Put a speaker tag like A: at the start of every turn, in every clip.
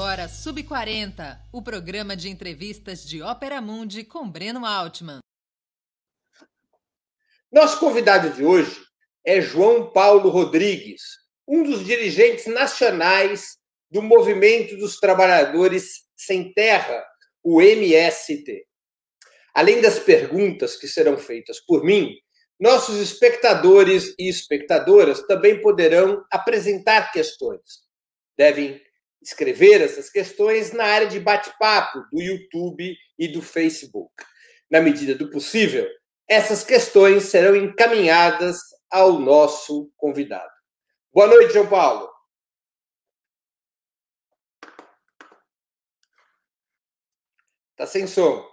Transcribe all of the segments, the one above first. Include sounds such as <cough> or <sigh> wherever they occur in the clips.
A: agora Sub40, o programa de entrevistas de Ópera Mundi com Breno Altman.
B: Nosso convidado de hoje é João Paulo Rodrigues, um dos dirigentes nacionais do Movimento dos Trabalhadores Sem Terra, o MST. Além das perguntas que serão feitas por mim, nossos espectadores e espectadoras também poderão apresentar questões. Devem escrever essas questões na área de bate-papo do YouTube e do Facebook. Na medida do possível, essas questões serão encaminhadas ao nosso convidado. Boa noite, João Paulo. Tá sem som.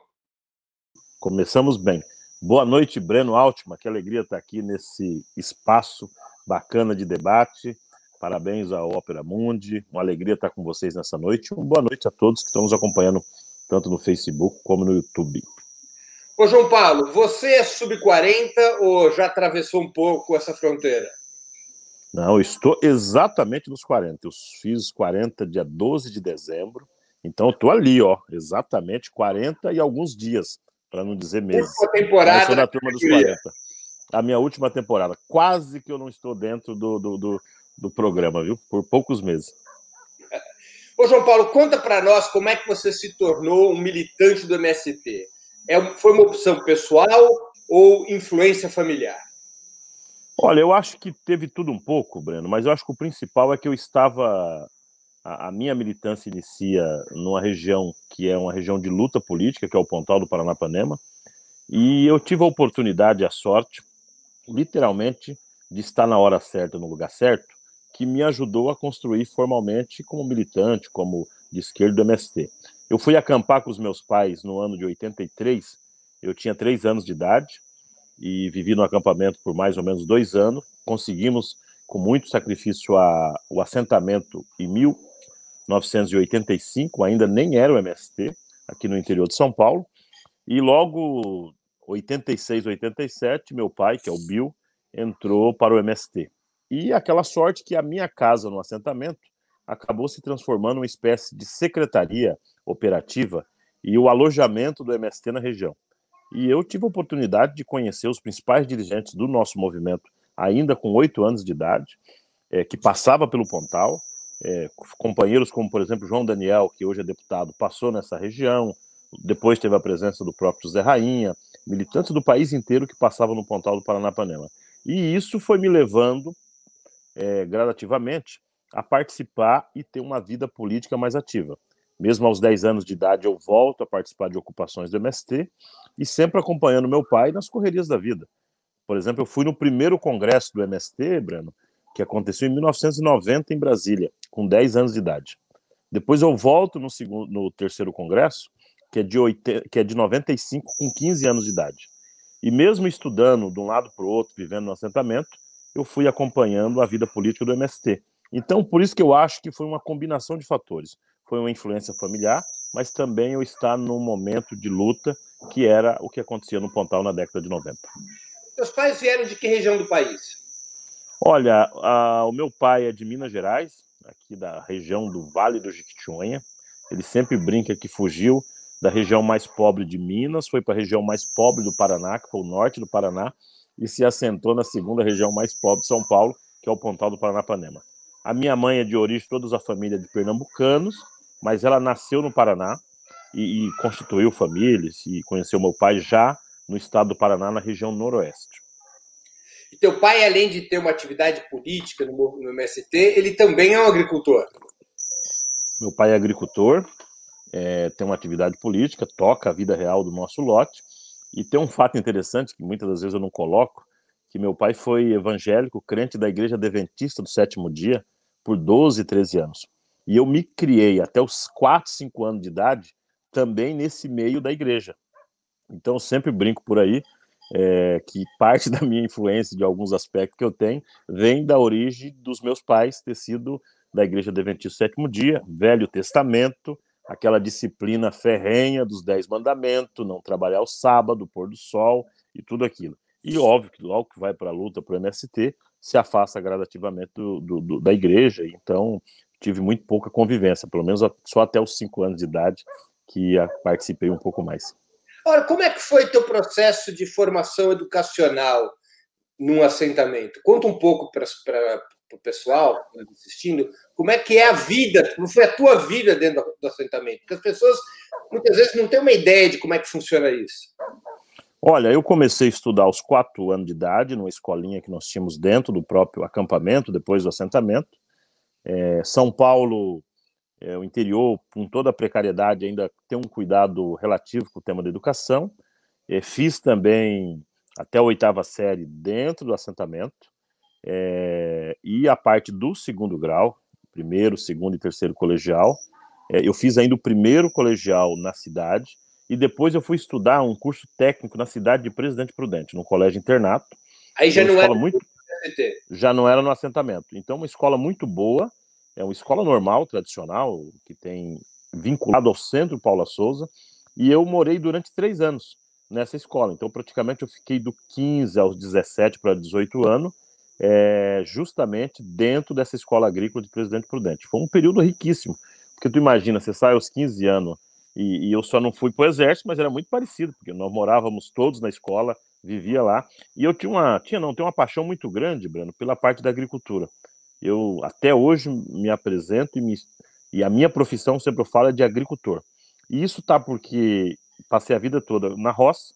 C: Começamos bem. Boa noite, Breno Altman. Que alegria estar aqui nesse espaço bacana de debate Parabéns à Ópera Mundi. Uma alegria estar com vocês nessa noite. Uma boa noite a todos que estão nos acompanhando tanto no Facebook como no YouTube.
B: Ô, João Paulo, você é sub-40 ou já atravessou um pouco essa fronteira?
C: Não, estou exatamente nos 40. Eu fiz 40 dia 12 de dezembro. Então, estou ali, ó, exatamente 40 e alguns dias, para não dizer meses.
B: Última temporada. Eu
C: sou da turma dos 40. A minha última temporada. Quase que eu não estou dentro do, do, do do programa, viu? Por poucos meses.
B: Ô, João Paulo, conta para nós como é que você se tornou um militante do MST. É, foi uma opção pessoal ou influência familiar?
C: Olha, eu acho que teve tudo um pouco, Breno, mas eu acho que o principal é que eu estava. A, a minha militância inicia numa região que é uma região de luta política, que é o Pontal do Paranapanema, e eu tive a oportunidade, a sorte, literalmente, de estar na hora certa, no lugar certo, que me ajudou a construir formalmente como militante, como de esquerda do MST. Eu fui acampar com os meus pais no ano de 83, eu tinha três anos de idade e vivi no acampamento por mais ou menos dois anos. Conseguimos, com muito sacrifício, a, o assentamento em 1985, ainda nem era o MST, aqui no interior de São Paulo. E logo, 86, 87, meu pai, que é o Bill, entrou para o MST. E aquela sorte que a minha casa no assentamento acabou se transformando em uma espécie de secretaria operativa e o alojamento do MST na região. E eu tive a oportunidade de conhecer os principais dirigentes do nosso movimento, ainda com oito anos de idade, é, que passava pelo Pontal. É, companheiros como, por exemplo, João Daniel, que hoje é deputado, passou nessa região. Depois teve a presença do próprio José Rainha, militantes do país inteiro que passavam no Pontal do Paranapanema. E isso foi me levando é, gradativamente a participar e ter uma vida política mais ativa. Mesmo aos 10 anos de idade, eu volto a participar de ocupações do MST e sempre acompanhando meu pai nas correrias da vida. Por exemplo, eu fui no primeiro congresso do MST, Breno, que aconteceu em 1990 em Brasília, com 10 anos de idade. Depois eu volto no, segundo, no terceiro congresso, que é, de 80, que é de 95, com 15 anos de idade. E mesmo estudando de um lado para o outro, vivendo no assentamento, eu fui acompanhando a vida política do MST. Então, por isso que eu acho que foi uma combinação de fatores. Foi uma influência familiar, mas também eu estar num momento de luta que era o que acontecia no Pontal na década de 90.
B: Seus pais vieram de que região do país?
C: Olha, a, o meu pai é de Minas Gerais, aqui da região do Vale do Jequitinhonha. Ele sempre brinca que fugiu da região mais pobre de Minas, foi para a região mais pobre do Paraná, que foi o norte do Paraná, e se assentou na segunda região mais pobre de São Paulo, que é o Pontal do Paranapanema. A minha mãe é de origem, toda a família de pernambucanos, mas ela nasceu no Paraná e, e constituiu família e conheceu meu pai já no estado do Paraná, na região noroeste.
B: E teu pai, além de ter uma atividade política no, no MST, ele também é um agricultor?
C: Meu pai é agricultor, é, tem uma atividade política, toca a vida real do nosso lote, e tem um fato interessante que muitas das vezes eu não coloco, que meu pai foi evangélico, crente da Igreja Adventista do Sétimo Dia por 12, 13 anos. E eu me criei até os 4, 5 anos de idade também nesse meio da igreja. Então eu sempre brinco por aí é, que parte <laughs> da minha influência de alguns aspectos que eu tenho vem da origem dos meus pais ter sido da Igreja Adventista do Sétimo Dia, Velho Testamento, aquela disciplina ferrenha dos Dez Mandamentos, não trabalhar o sábado, pôr do sol e tudo aquilo. E óbvio que logo que vai para a luta para o MST, se afasta gradativamente do, do, do, da igreja. Então, tive muito pouca convivência, pelo menos só até os cinco anos de idade que participei um pouco mais.
B: Ora, como é que foi teu processo de formação educacional num assentamento? Conta um pouco para o pessoal que está assistindo, como é que é a vida, como foi a tua vida dentro do assentamento? Porque as pessoas muitas vezes não têm uma ideia de como é que funciona isso.
C: Olha, eu comecei a estudar aos quatro anos de idade, numa escolinha que nós tínhamos dentro do próprio acampamento, depois do assentamento. É, São Paulo, é, o interior, com toda a precariedade, ainda tem um cuidado relativo com o tema da educação. É, fiz também até a oitava série dentro do assentamento. É, e a parte do segundo grau, primeiro, segundo e terceiro colegial, é, eu fiz ainda o primeiro colegial na cidade e depois eu fui estudar um curso técnico na cidade de Presidente Prudente, no colégio internato.
B: Aí já não era
C: muito já não era no assentamento. Então uma escola muito boa, é uma escola normal, tradicional, que tem vinculado ao Centro Paula Souza, e eu morei durante três anos nessa escola. Então praticamente eu fiquei do 15 aos 17 para 18 anos, é, justamente dentro dessa escola agrícola de Presidente Prudente. Foi um período riquíssimo, porque tu imagina, você sai aos 15 anos e, e, eu só não fui para o exército, mas era muito parecido, porque nós morávamos todos na escola, vivia lá, e eu tinha uma, tinha não, tenho uma paixão muito grande, Breno, pela parte da agricultura. Eu até hoje me apresento e, me, e a minha profissão sempre eu falo é de agricultor. E isso tá porque passei a vida toda na roça,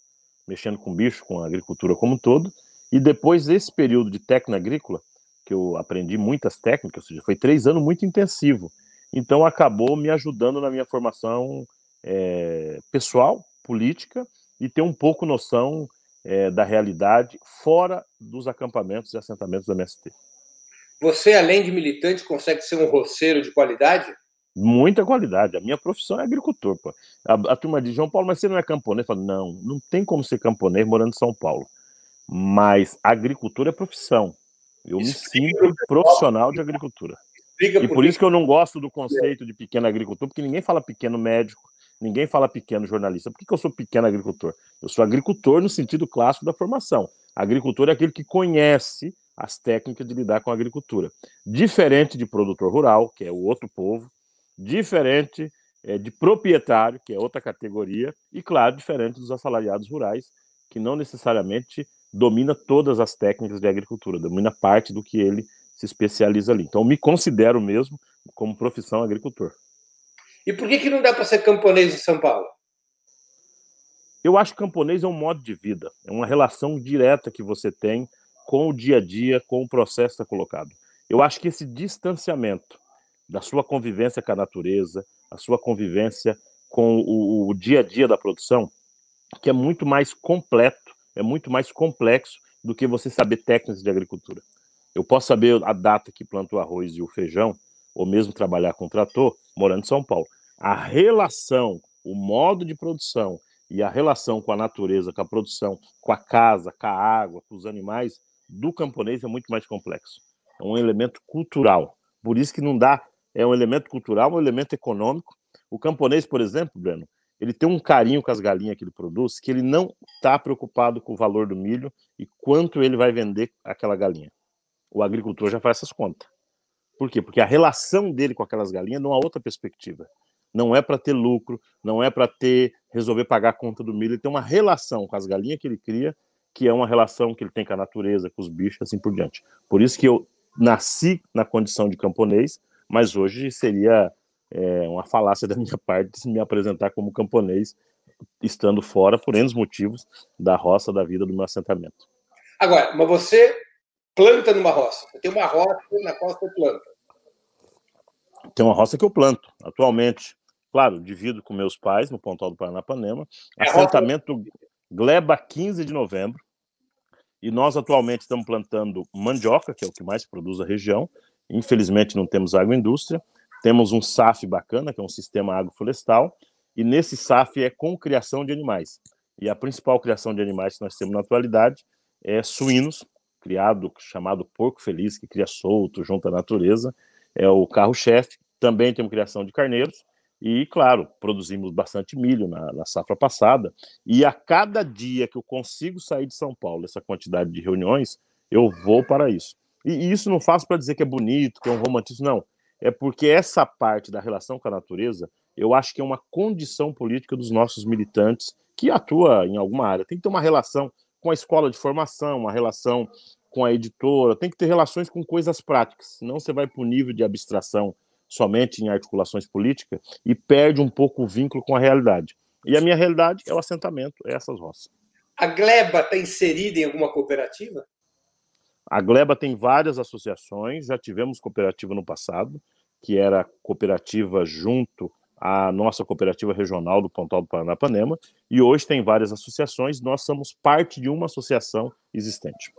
C: mexendo com bicho, com a agricultura como um todo, e depois desse período de técnica agrícola, que eu aprendi muitas técnicas, ou seja, foi três anos muito intensivo. Então acabou me ajudando na minha formação é, pessoal, política, e ter um pouco noção é, da realidade fora dos acampamentos e assentamentos do MST.
B: Você, além de militante, consegue ser um roceiro de qualidade?
C: Muita qualidade. A minha profissão é agricultor. Pô. A, a turma diz, João Paulo, mas você não é camponês? Eu falo, não, não tem como ser camponês morando em São Paulo. Mas agricultura é profissão. Eu me sinto profissional de agricultura. e por isso que eu não gosto do conceito de pequeno agricultor, porque ninguém fala pequeno médico, Ninguém fala pequeno jornalista. Por que, que eu sou pequeno agricultor? Eu sou agricultor no sentido clássico da formação. Agricultor é aquele que conhece as técnicas de lidar com a agricultura. Diferente de produtor rural, que é o outro povo, diferente é, de proprietário, que é outra categoria, e, claro, diferente dos assalariados rurais, que não necessariamente domina todas as técnicas de agricultura, domina parte do que ele se especializa ali. Então, me considero mesmo como profissão agricultor.
B: E por que, que não dá para ser camponês em São Paulo?
C: Eu acho que camponês é um modo de vida, é uma relação direta que você tem com o dia a dia, com o processo que está colocado. Eu acho que esse distanciamento da sua convivência com a natureza, a sua convivência com o, o dia a dia da produção, que é muito mais completo, é muito mais complexo do que você saber técnicas de agricultura. Eu posso saber a data que planta o arroz e o feijão, ou mesmo trabalhar com trator, morando em São Paulo. A relação, o modo de produção e a relação com a natureza, com a produção, com a casa, com a água, com os animais, do camponês é muito mais complexo. É um elemento cultural. Por isso que não dá, é um elemento cultural, um elemento econômico. O camponês, por exemplo, Breno, ele tem um carinho com as galinhas que ele produz, que ele não está preocupado com o valor do milho e quanto ele vai vender aquela galinha. O agricultor já faz essas contas. Por quê? Porque a relação dele com aquelas galinhas não há outra perspectiva. Não é para ter lucro, não é para ter resolver pagar a conta do milho. Ele tem uma relação com as galinhas que ele cria, que é uma relação que ele tem com a natureza, com os bichos, assim por diante. Por isso que eu nasci na condição de camponês, mas hoje seria é, uma falácia da minha parte se me apresentar como camponês, estando fora, por N motivos, da roça da vida do meu assentamento.
B: Agora, mas você planta numa roça. Tem uma roça na qual você planta.
C: Tem uma roça que eu planto atualmente. Claro, divido com meus pais no Pontal do Paranapanema. É assentamento roça... Gleba 15 de novembro. E nós atualmente estamos plantando mandioca, que é o que mais produz a região. Infelizmente não temos agroindústria. Temos um SAF bacana, que é um sistema agroflorestal. E nesse SAF é com criação de animais. E a principal criação de animais que nós temos na atualidade é suínos, criado, chamado porco feliz, que cria solto junto à natureza é o carro-chefe. Também temos criação de carneiros. E, claro, produzimos bastante milho na, na, safra passada. E a cada dia que eu consigo sair de São Paulo, essa quantidade de reuniões, eu vou para isso. E, e isso não faço para dizer que é bonito, que é um romantismo, não. É porque essa parte da relação com a natureza, eu acho que é uma condição política dos nossos militantes que atua em alguma área. Tem que ter uma relação com a escola de formação, uma relação com a editora, tem que ter relações com coisas práticas, senão você vai para o nível de abstração somente em articulações políticas e perde um pouco o vínculo com a realidade. E a minha realidade é o assentamento, é essas roças.
B: A Gleba está inserida em alguma cooperativa?
C: A Gleba tem várias associações, já tivemos cooperativa no passado, que era cooperativa junto à nossa cooperativa regional do Pontal do Paranapanema, e hoje tem várias associações, nós somos parte de uma associação existente.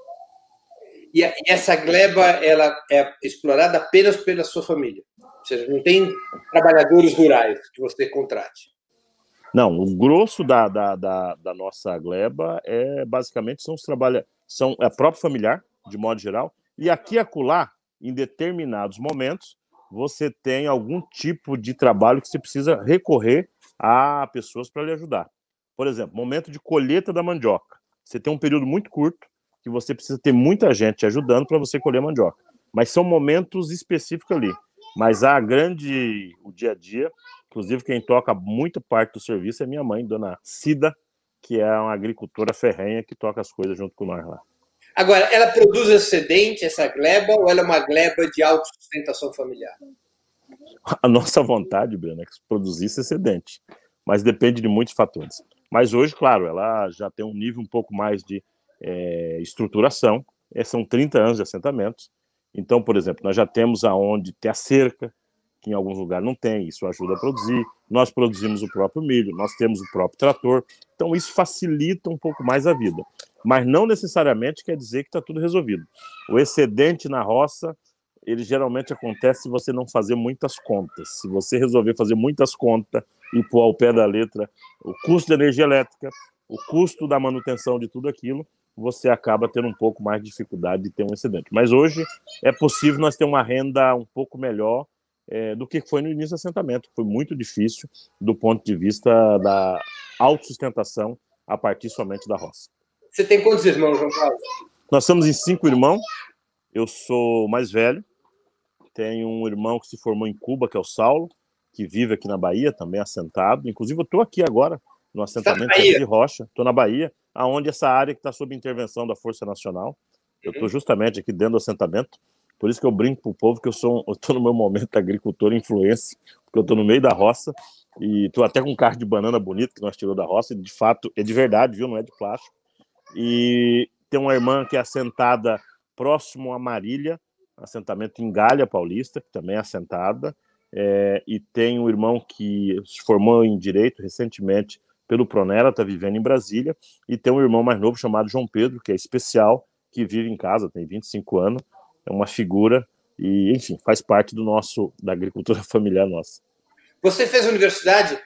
B: E essa gleba ela é explorada apenas pela sua família? Ou seja, não tem trabalhadores rurais que você contrate?
C: Não, o grosso da, da, da, da nossa gleba é basicamente são os trabalha, são é próprio familiar, de modo geral, e aqui e acolá, em determinados momentos, você tem algum tipo de trabalho que você precisa recorrer a pessoas para lhe ajudar. Por exemplo, momento de colheita da mandioca. Você tem um período muito curto que você precisa ter muita gente ajudando para você colher mandioca. Mas são momentos específicos ali. Mas a grande, o dia a dia, inclusive quem toca muito parte do serviço é minha mãe, dona Cida, que é uma agricultora ferrenha que toca as coisas junto com nós lá.
B: Agora, ela produz excedente, essa gleba, ou ela é uma gleba de autossustentação familiar?
C: A nossa vontade, Breno, é que produzisse excedente, mas depende de muitos fatores. Mas hoje, claro, ela já tem um nível um pouco mais de é, estruturação, é, são 30 anos de assentamentos, então, por exemplo, nós já temos aonde ter a cerca, que em alguns lugares não tem, isso ajuda a produzir. Nós produzimos o próprio milho, nós temos o próprio trator, então isso facilita um pouco mais a vida. Mas não necessariamente quer dizer que está tudo resolvido. O excedente na roça, ele geralmente acontece se você não fazer muitas contas. Se você resolver fazer muitas contas e pôr ao pé da letra o custo da energia elétrica, o custo da manutenção de tudo aquilo, você acaba tendo um pouco mais de dificuldade de ter um excedente. Mas hoje é possível nós ter uma renda um pouco melhor é, do que foi no início do assentamento. Foi muito difícil do ponto de vista da autossustentação a partir somente da roça.
B: Você tem quantos irmãos, João Paulo?
C: Nós somos em cinco irmãos. Eu sou mais velho. Tenho um irmão que se formou em Cuba, que é o Saulo, que vive aqui na Bahia, também assentado. Inclusive, eu estou aqui agora, no assentamento de Rocha. Estou na Bahia aonde essa área que está sob intervenção da Força Nacional. Eu estou uhum. justamente aqui dentro do assentamento, por isso que eu brinco para o povo que eu sou, <laughs> estou no meu momento agricultor influência, porque eu estou no meio da roça e estou até com um carro de banana bonito que nós tirou da roça, e de fato é de verdade, viu? Não é de plástico. E tem uma irmã que é assentada próximo a Marília, assentamento em Galha Paulista, que também é assentada, é, e tem um irmão que se formou em direito recentemente pelo Pronera, está vivendo em Brasília, e tem um irmão mais novo chamado João Pedro, que é especial, que vive em casa, tem 25 anos, é uma figura e, enfim, faz parte do nosso da agricultura <laughs> familiar nossa.
B: Você fez universidade?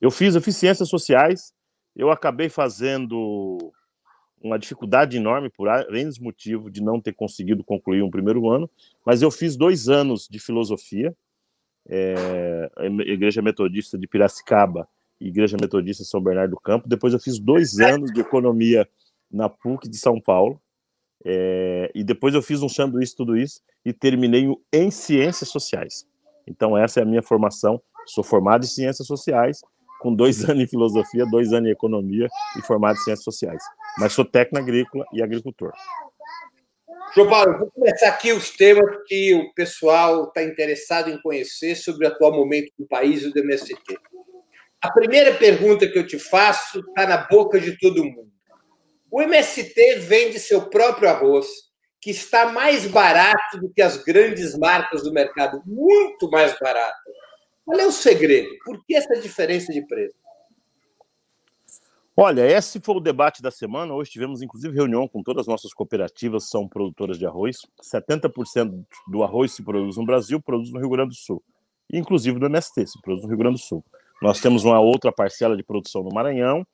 C: Eu fiz, eu fiz ciências sociais. Eu acabei fazendo uma dificuldade enorme por N motivos de não ter conseguido concluir um primeiro ano, mas eu fiz dois anos de filosofia, é, Igreja Metodista de Piracicaba Igreja Metodista São Bernardo do Campo. Depois eu fiz dois anos de economia na PUC de São Paulo. É, e depois eu fiz um sanduíche tudo isso e terminei em ciências sociais. Então essa é a minha formação. Sou formado em ciências sociais, com dois <laughs> anos em filosofia, dois anos em economia e formado em ciências sociais. Mas sou técnico agrícola e agricultor.
B: João Paulo, vou começar aqui os temas que o pessoal está interessado em conhecer sobre o atual momento do país e do MST. A primeira pergunta que eu te faço está na boca de todo mundo. O MST vende seu próprio arroz, que está mais barato do que as grandes marcas do mercado, muito mais barato. Qual é o segredo? Por que essa diferença de preço?
C: Olha, esse foi o debate da semana. Hoje tivemos, inclusive, reunião com todas as nossas cooperativas, são produtoras de arroz. 70% do arroz se produz no Brasil, produz no Rio Grande do Sul. Inclusive do MST, se produz no Rio Grande do Sul. Nós temos uma outra parcela de produção no Maranhão,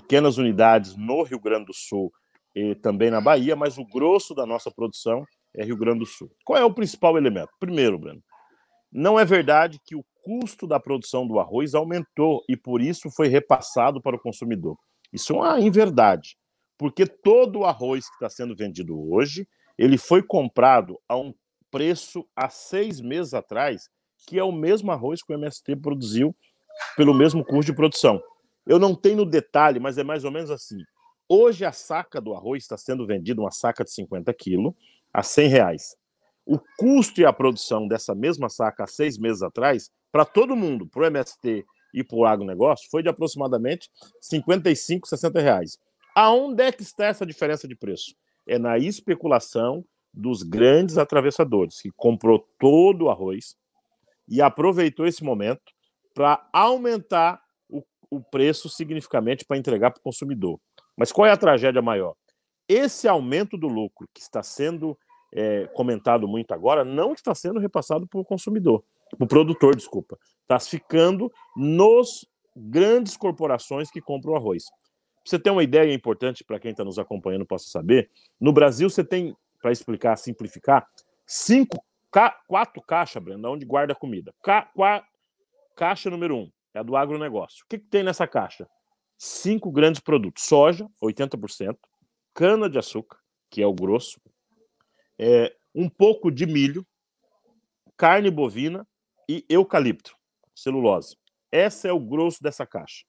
C: pequenas unidades no Rio Grande do Sul e também na Bahia, mas o grosso da nossa produção é Rio Grande do Sul. Qual é o principal elemento? Primeiro, Breno, não é verdade que o custo da produção do arroz aumentou e por isso foi repassado para o consumidor. Isso é uma inverdade, porque todo o arroz que está sendo vendido hoje, ele foi comprado a um preço há seis meses atrás, que é o mesmo arroz que o MST produziu pelo mesmo custo de produção. Eu não tenho no detalhe, mas é mais ou menos assim. Hoje a saca do arroz está sendo vendida, uma saca de 50 quilos, a 100 reais. O custo e a produção dessa mesma saca há seis meses atrás, para todo mundo, para o MST e para o agronegócio, foi de aproximadamente 55, 60 reais. Aonde é que está essa diferença de preço? É na especulação dos grandes atravessadores, que comprou todo o arroz e aproveitou esse momento para aumentar o, preço significativamente para entregar para o consumidor. Mas qual é a tragédia maior? Esse aumento do lucro que está sendo é, comentado muito agora não está sendo repassado para o consumidor, para o produtor, desculpa. Está ficando nos grandes corporações que compram arroz. Você ter uma ideia importante para quem está nos acompanhando possa saber, no Brasil você tem, para explicar, simplificar, cinco, ca, quatro caixas, Brenda, onde guarda comida. Ca, qua, caixa número um é a do agronegócio. O que, que tem nessa caixa? Cinco grandes produtos: soja, 80%, cana de açúcar, que é o grosso, é, um pouco de milho, carne bovina e eucalipto, celulose. Essa é o grosso dessa caixa.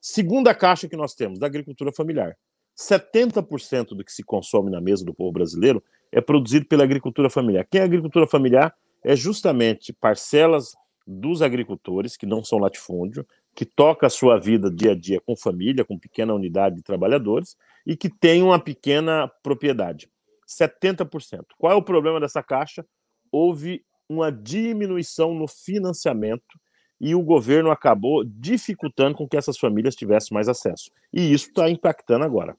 C: Segunda caixa que nós temos, da agricultura familiar. 70% do que se consome na mesa do povo brasileiro é produzido pela agricultura familiar. Quem é agricultura familiar é justamente parcelas dos agricultores, que não são latifúndio, que toca a sua vida dia a dia com família, com pequena unidade de trabalhadores e que tem uma pequena propriedade. 70%. Qual é o problema dessa caixa? Houve uma diminuição no financiamento e o governo acabou dificultando com que essas famílias tivessem mais acesso. E isso está impactando agora.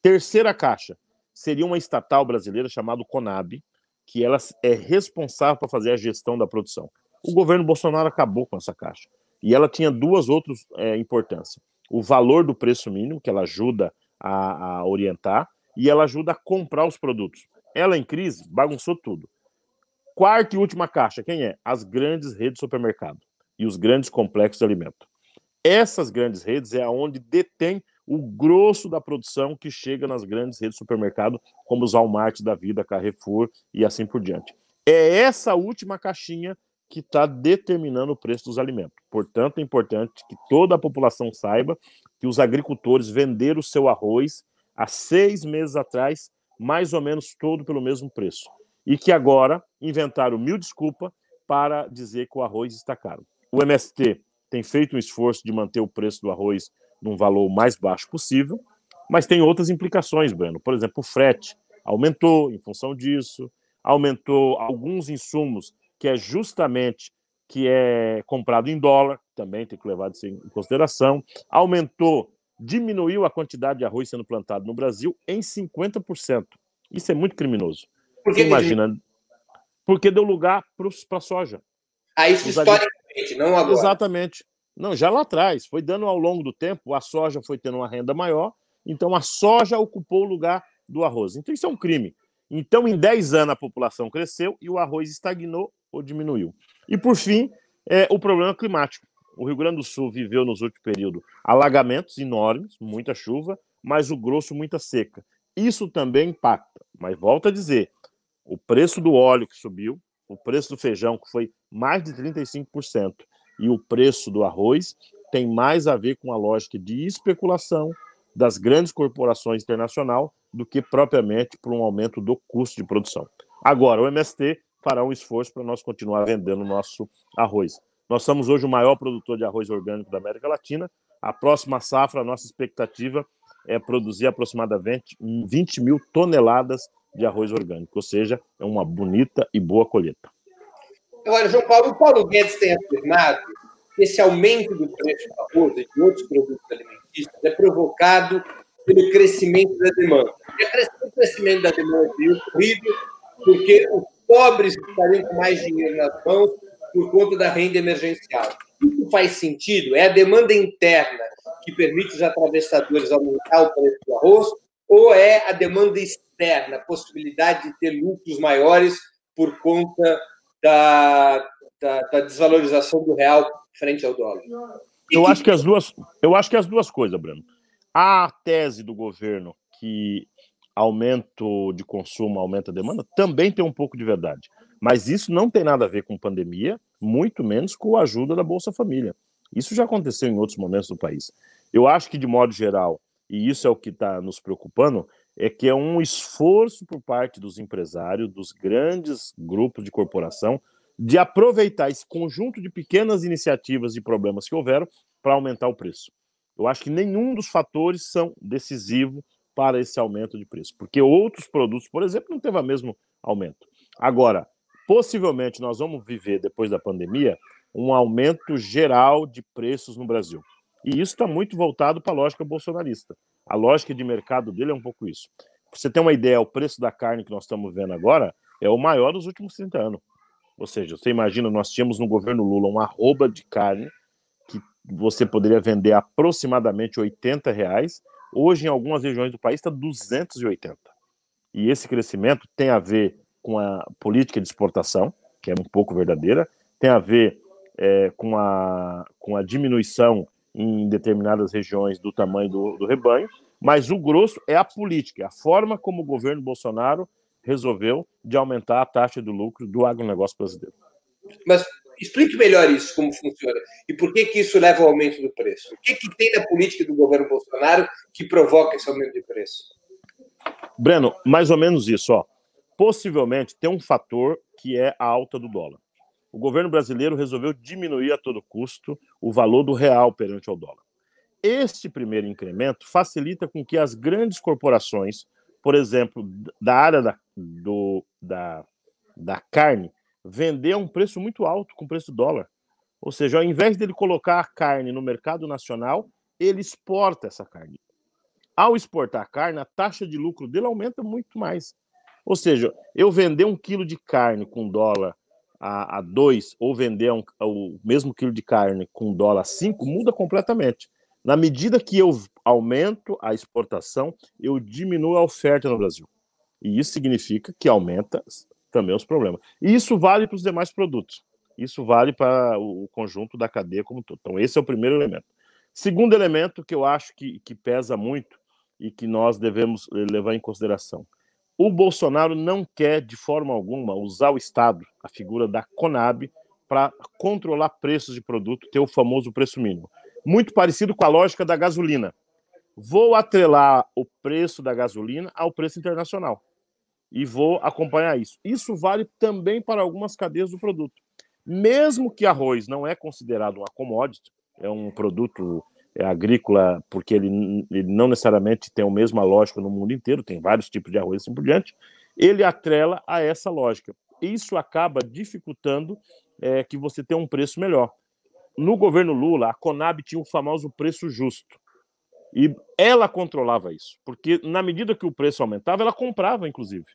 C: Terceira caixa seria uma estatal brasileira chamada Conab, que ela é responsável por fazer a gestão da produção. O governo Bolsonaro acabou com essa caixa. E ela tinha duas outras é, importâncias. O valor do preço mínimo, que ela ajuda a, a orientar, e ela ajuda a comprar os produtos. Ela, em crise, bagunçou tudo. Quarta e última caixa, quem é? As grandes redes de supermercado e os grandes complexos de alimento. Essas grandes redes é onde detém o grosso da produção que chega nas grandes redes de supermercado, como os Walmart da vida, Carrefour e assim por diante. É essa última caixinha que está determinando o preço dos alimentos. Portanto, é importante que toda a população saiba que os agricultores venderam o seu arroz há seis meses atrás, mais ou menos todo pelo mesmo preço. E que agora inventaram mil desculpas para dizer que o arroz está caro. O MST tem feito um esforço de manter o preço do arroz num valor mais baixo possível, mas tem outras implicações, Breno. Por exemplo, o frete aumentou em função disso, aumentou alguns insumos que é justamente que é comprado em dólar, também tem que levar isso em consideração, aumentou diminuiu a quantidade de arroz sendo plantado no Brasil em 50%. Isso é muito criminoso. Por que imagina? Porque deu lugar para a soja.
B: Ah, isso Os historicamente, não agora.
C: Exatamente. Não, já lá atrás. Foi dando ao longo do tempo, a soja foi tendo uma renda maior, então a soja ocupou o lugar do arroz. Então isso é um crime. Então, em 10 anos, a população cresceu e o arroz estagnou ou diminuiu. E, por fim, é o problema climático. O Rio Grande do Sul viveu nos últimos períodos alagamentos enormes, muita chuva, mas o grosso muita seca. Isso também impacta. Mas volta a dizer, o preço do óleo que subiu, o preço do feijão que foi mais de 35% e o preço do arroz tem mais a ver com a lógica de especulação das grandes corporações internacionais do que propriamente por um aumento do custo de produção. Agora, o MST fará um esforço para nós continuar vendendo nosso arroz. Nós somos hoje o maior produtor de arroz orgânico da América Latina. A próxima safra, a nossa expectativa é produzir aproximadamente 20 mil toneladas de arroz orgânico, ou seja, é uma bonita e boa colheita.
B: Agora, João Paulo, o Paulo Guedes tem afirmado que esse aumento do preço do arroz e de outros produtos alimentícios é provocado pelo crescimento da demanda. E o crescimento da demanda tem ocorrido porque os pobres estariam com mais dinheiro nas mãos por conta da renda emergencial. Isso faz sentido? É a demanda interna que permite os atravessadores aumentar o preço do arroz ou é a demanda externa, a possibilidade de ter lucros maiores por conta da, da, da desvalorização do real frente ao dólar?
C: Eu acho que as duas, eu acho que as duas coisas, Bruno. A tese do governo que aumento de consumo aumenta a demanda também tem um pouco de verdade. Mas isso não tem nada a ver com pandemia, muito menos com a ajuda da Bolsa Família. Isso já aconteceu em outros momentos do país. Eu acho que, de modo geral, e isso é o que está nos preocupando, é que é um esforço por parte dos empresários, dos grandes grupos de corporação, de aproveitar esse conjunto de pequenas iniciativas e problemas que houveram para aumentar o preço. Eu acho que nenhum dos fatores são decisivos para esse aumento de preço, porque outros produtos, por exemplo, não teve o mesmo aumento. Agora, possivelmente nós vamos viver depois da pandemia um aumento geral de preços no Brasil. E isso está muito voltado para a lógica bolsonarista. A lógica de mercado dele é um pouco isso. Você ter uma ideia, o preço da carne que nós estamos vendo agora é o maior dos últimos 30 anos. Ou seja, você imagina, nós tínhamos no governo Lula uma arroba de carne que você poderia vender aproximadamente 80 reais. Hoje, em algumas regiões do país, está 280. E esse crescimento tem a ver com a política de exportação, que é um pouco verdadeira, tem a ver é, com, a, com a diminuição em determinadas regiões do tamanho do, do rebanho, mas o grosso é a política, a forma como o governo Bolsonaro resolveu de aumentar a taxa do lucro do agronegócio brasileiro.
B: Mas explique melhor isso, como funciona, e por que, que isso leva ao aumento do preço. O que, que tem na política do governo Bolsonaro que provoca esse aumento de preço?
C: Breno, mais ou menos isso. Ó. Possivelmente tem um fator que é a alta do dólar o governo brasileiro resolveu diminuir a todo custo o valor do real perante ao dólar. Este primeiro incremento facilita com que as grandes corporações, por exemplo, da área da, do, da, da carne, vender a um preço muito alto com o preço do dólar. Ou seja, ao invés dele colocar a carne no mercado nacional, ele exporta essa carne. Ao exportar a carne, a taxa de lucro dele aumenta muito mais. Ou seja, eu vender um quilo de carne com dólar a, a dois ou vender um, o mesmo quilo de carne com dólar a cinco, muda completamente. Na medida que eu aumento a exportação, eu diminuo a oferta no Brasil. E isso significa que aumenta também os problemas. E isso vale para os demais produtos. Isso vale para o conjunto da cadeia como todo. Então, esse é o primeiro elemento. Segundo elemento que eu acho que, que pesa muito e que nós devemos levar em consideração o Bolsonaro não quer, de forma alguma, usar o Estado, a figura da Conab, para controlar preços de produto, ter o famoso preço mínimo. Muito parecido com a lógica da gasolina. Vou atrelar o preço da gasolina ao preço internacional e vou acompanhar isso. Isso vale também para algumas cadeias do produto. Mesmo que arroz não é considerado uma commodity, é um produto é agrícola, porque ele, ele, não necessariamente tem a mesma lógica no mundo inteiro, tem vários tipos de arroz e assim por diante, ele atrela a essa lógica. Isso acaba dificultando é, que você tenha um preço melhor. No governo Lula, a Conab tinha o famoso preço justo. E ela controlava isso, porque na medida que o preço aumentava, ela comprava, inclusive,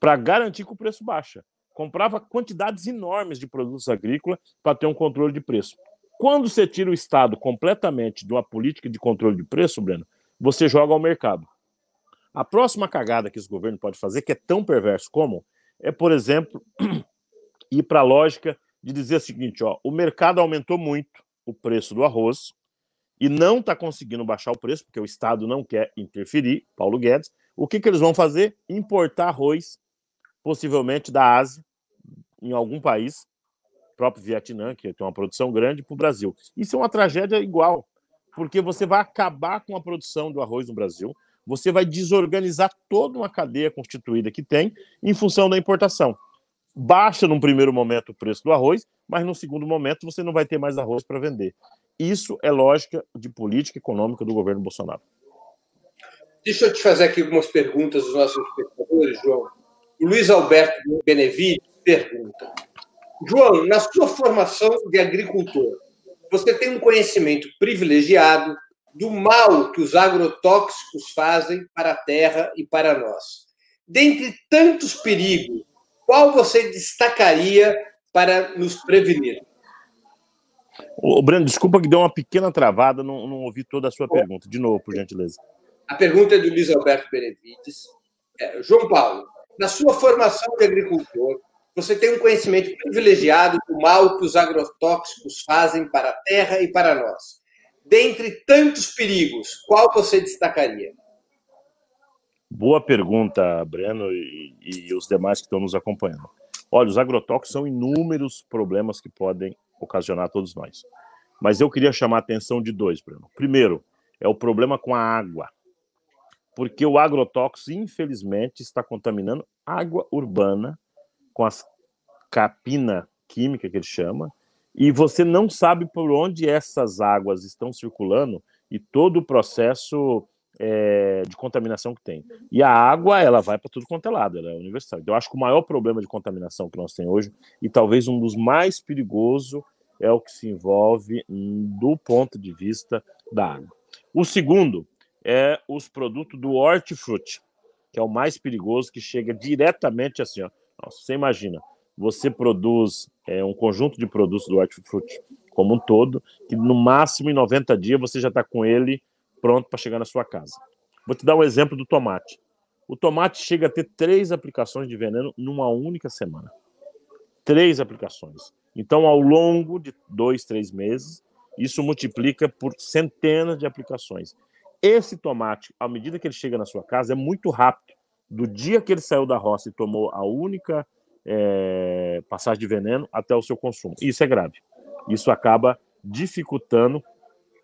C: para garantir que o preço baixa. Comprava quantidades enormes de produtos agrícolas para ter um controle de preço. Quando você tira o Estado completamente de uma política de controle de preço, Breno, você joga ao mercado. A próxima cagada que esse governo pode fazer, que é tão perverso como, é, por exemplo, <clears throat> ir para a lógica de dizer o seguinte: ó, o mercado aumentou muito o preço do arroz e não está conseguindo baixar o preço, porque o Estado não quer interferir, Paulo Guedes. O que, que eles vão fazer? Importar arroz, possivelmente da Ásia, em algum país, próprio Vietnã, que tem uma produção grande, para o Brasil. Isso é uma tragédia igual, porque você vai acabar com a produção do arroz no Brasil, você vai desorganizar toda uma cadeia constituída que tem em função da importação. Baixa num primeiro momento o preço do arroz, mas no segundo momento você não vai ter mais arroz para vender. Isso é lógica de política econômica do governo Bolsonaro.
B: Deixa eu te fazer aqui algumas perguntas dos nossos espectadores, João. O Luiz Alberto Benevides pergunta: João, na sua formação de agricultor, você tem um conhecimento privilegiado do mal que os agrotóxicos fazem para a terra e para nós. Dentre tantos perigos, qual você destacaria para nos prevenir?
C: O Breno, desculpa que deu uma pequena travada, não, não ouvi toda a sua pergunta. De novo, por gentileza.
B: A pergunta é do Luiz Alberto Benevides. É, João Paulo, na sua formação de agricultor, você tem um conhecimento privilegiado do mal que os agrotóxicos fazem para a terra e para nós. Dentre tantos perigos, qual você destacaria?
C: Boa pergunta, Breno, e, e os demais que estão nos acompanhando. Olha, os agrotóxicos são inúmeros problemas que podem ocasionar a todos nós. Mas eu queria chamar a atenção de dois, Bruno. Primeiro, é o problema com a água. Porque o agrotóxico, infelizmente, está contaminando água urbana com as capina química que ele chama, e você não sabe por onde essas águas estão circulando e todo o processo é, de contaminação que tem. E a água, ela vai para tudo quanto é lado, ela é universal. Então, eu acho que o maior problema de contaminação que nós temos hoje, e talvez um dos mais perigosos, é o que se envolve do ponto de vista da água. O segundo é os produtos do hortifruti, que é o mais perigoso, que chega diretamente assim, ó. Nossa, você imagina, você produz é, um conjunto de produtos do hortifruti como um todo, que no máximo em 90 dias você já está com ele pronto para chegar na sua casa. Vou te dar um exemplo do tomate. O tomate chega a ter três aplicações de veneno numa única semana. Três aplicações. Então, ao longo de dois, três meses, isso multiplica por centenas de aplicações. Esse tomate, à medida que ele chega na sua casa, é muito rápido. Do dia que ele saiu da roça e tomou a única é, passagem de veneno até o seu consumo. Isso é grave. Isso acaba dificultando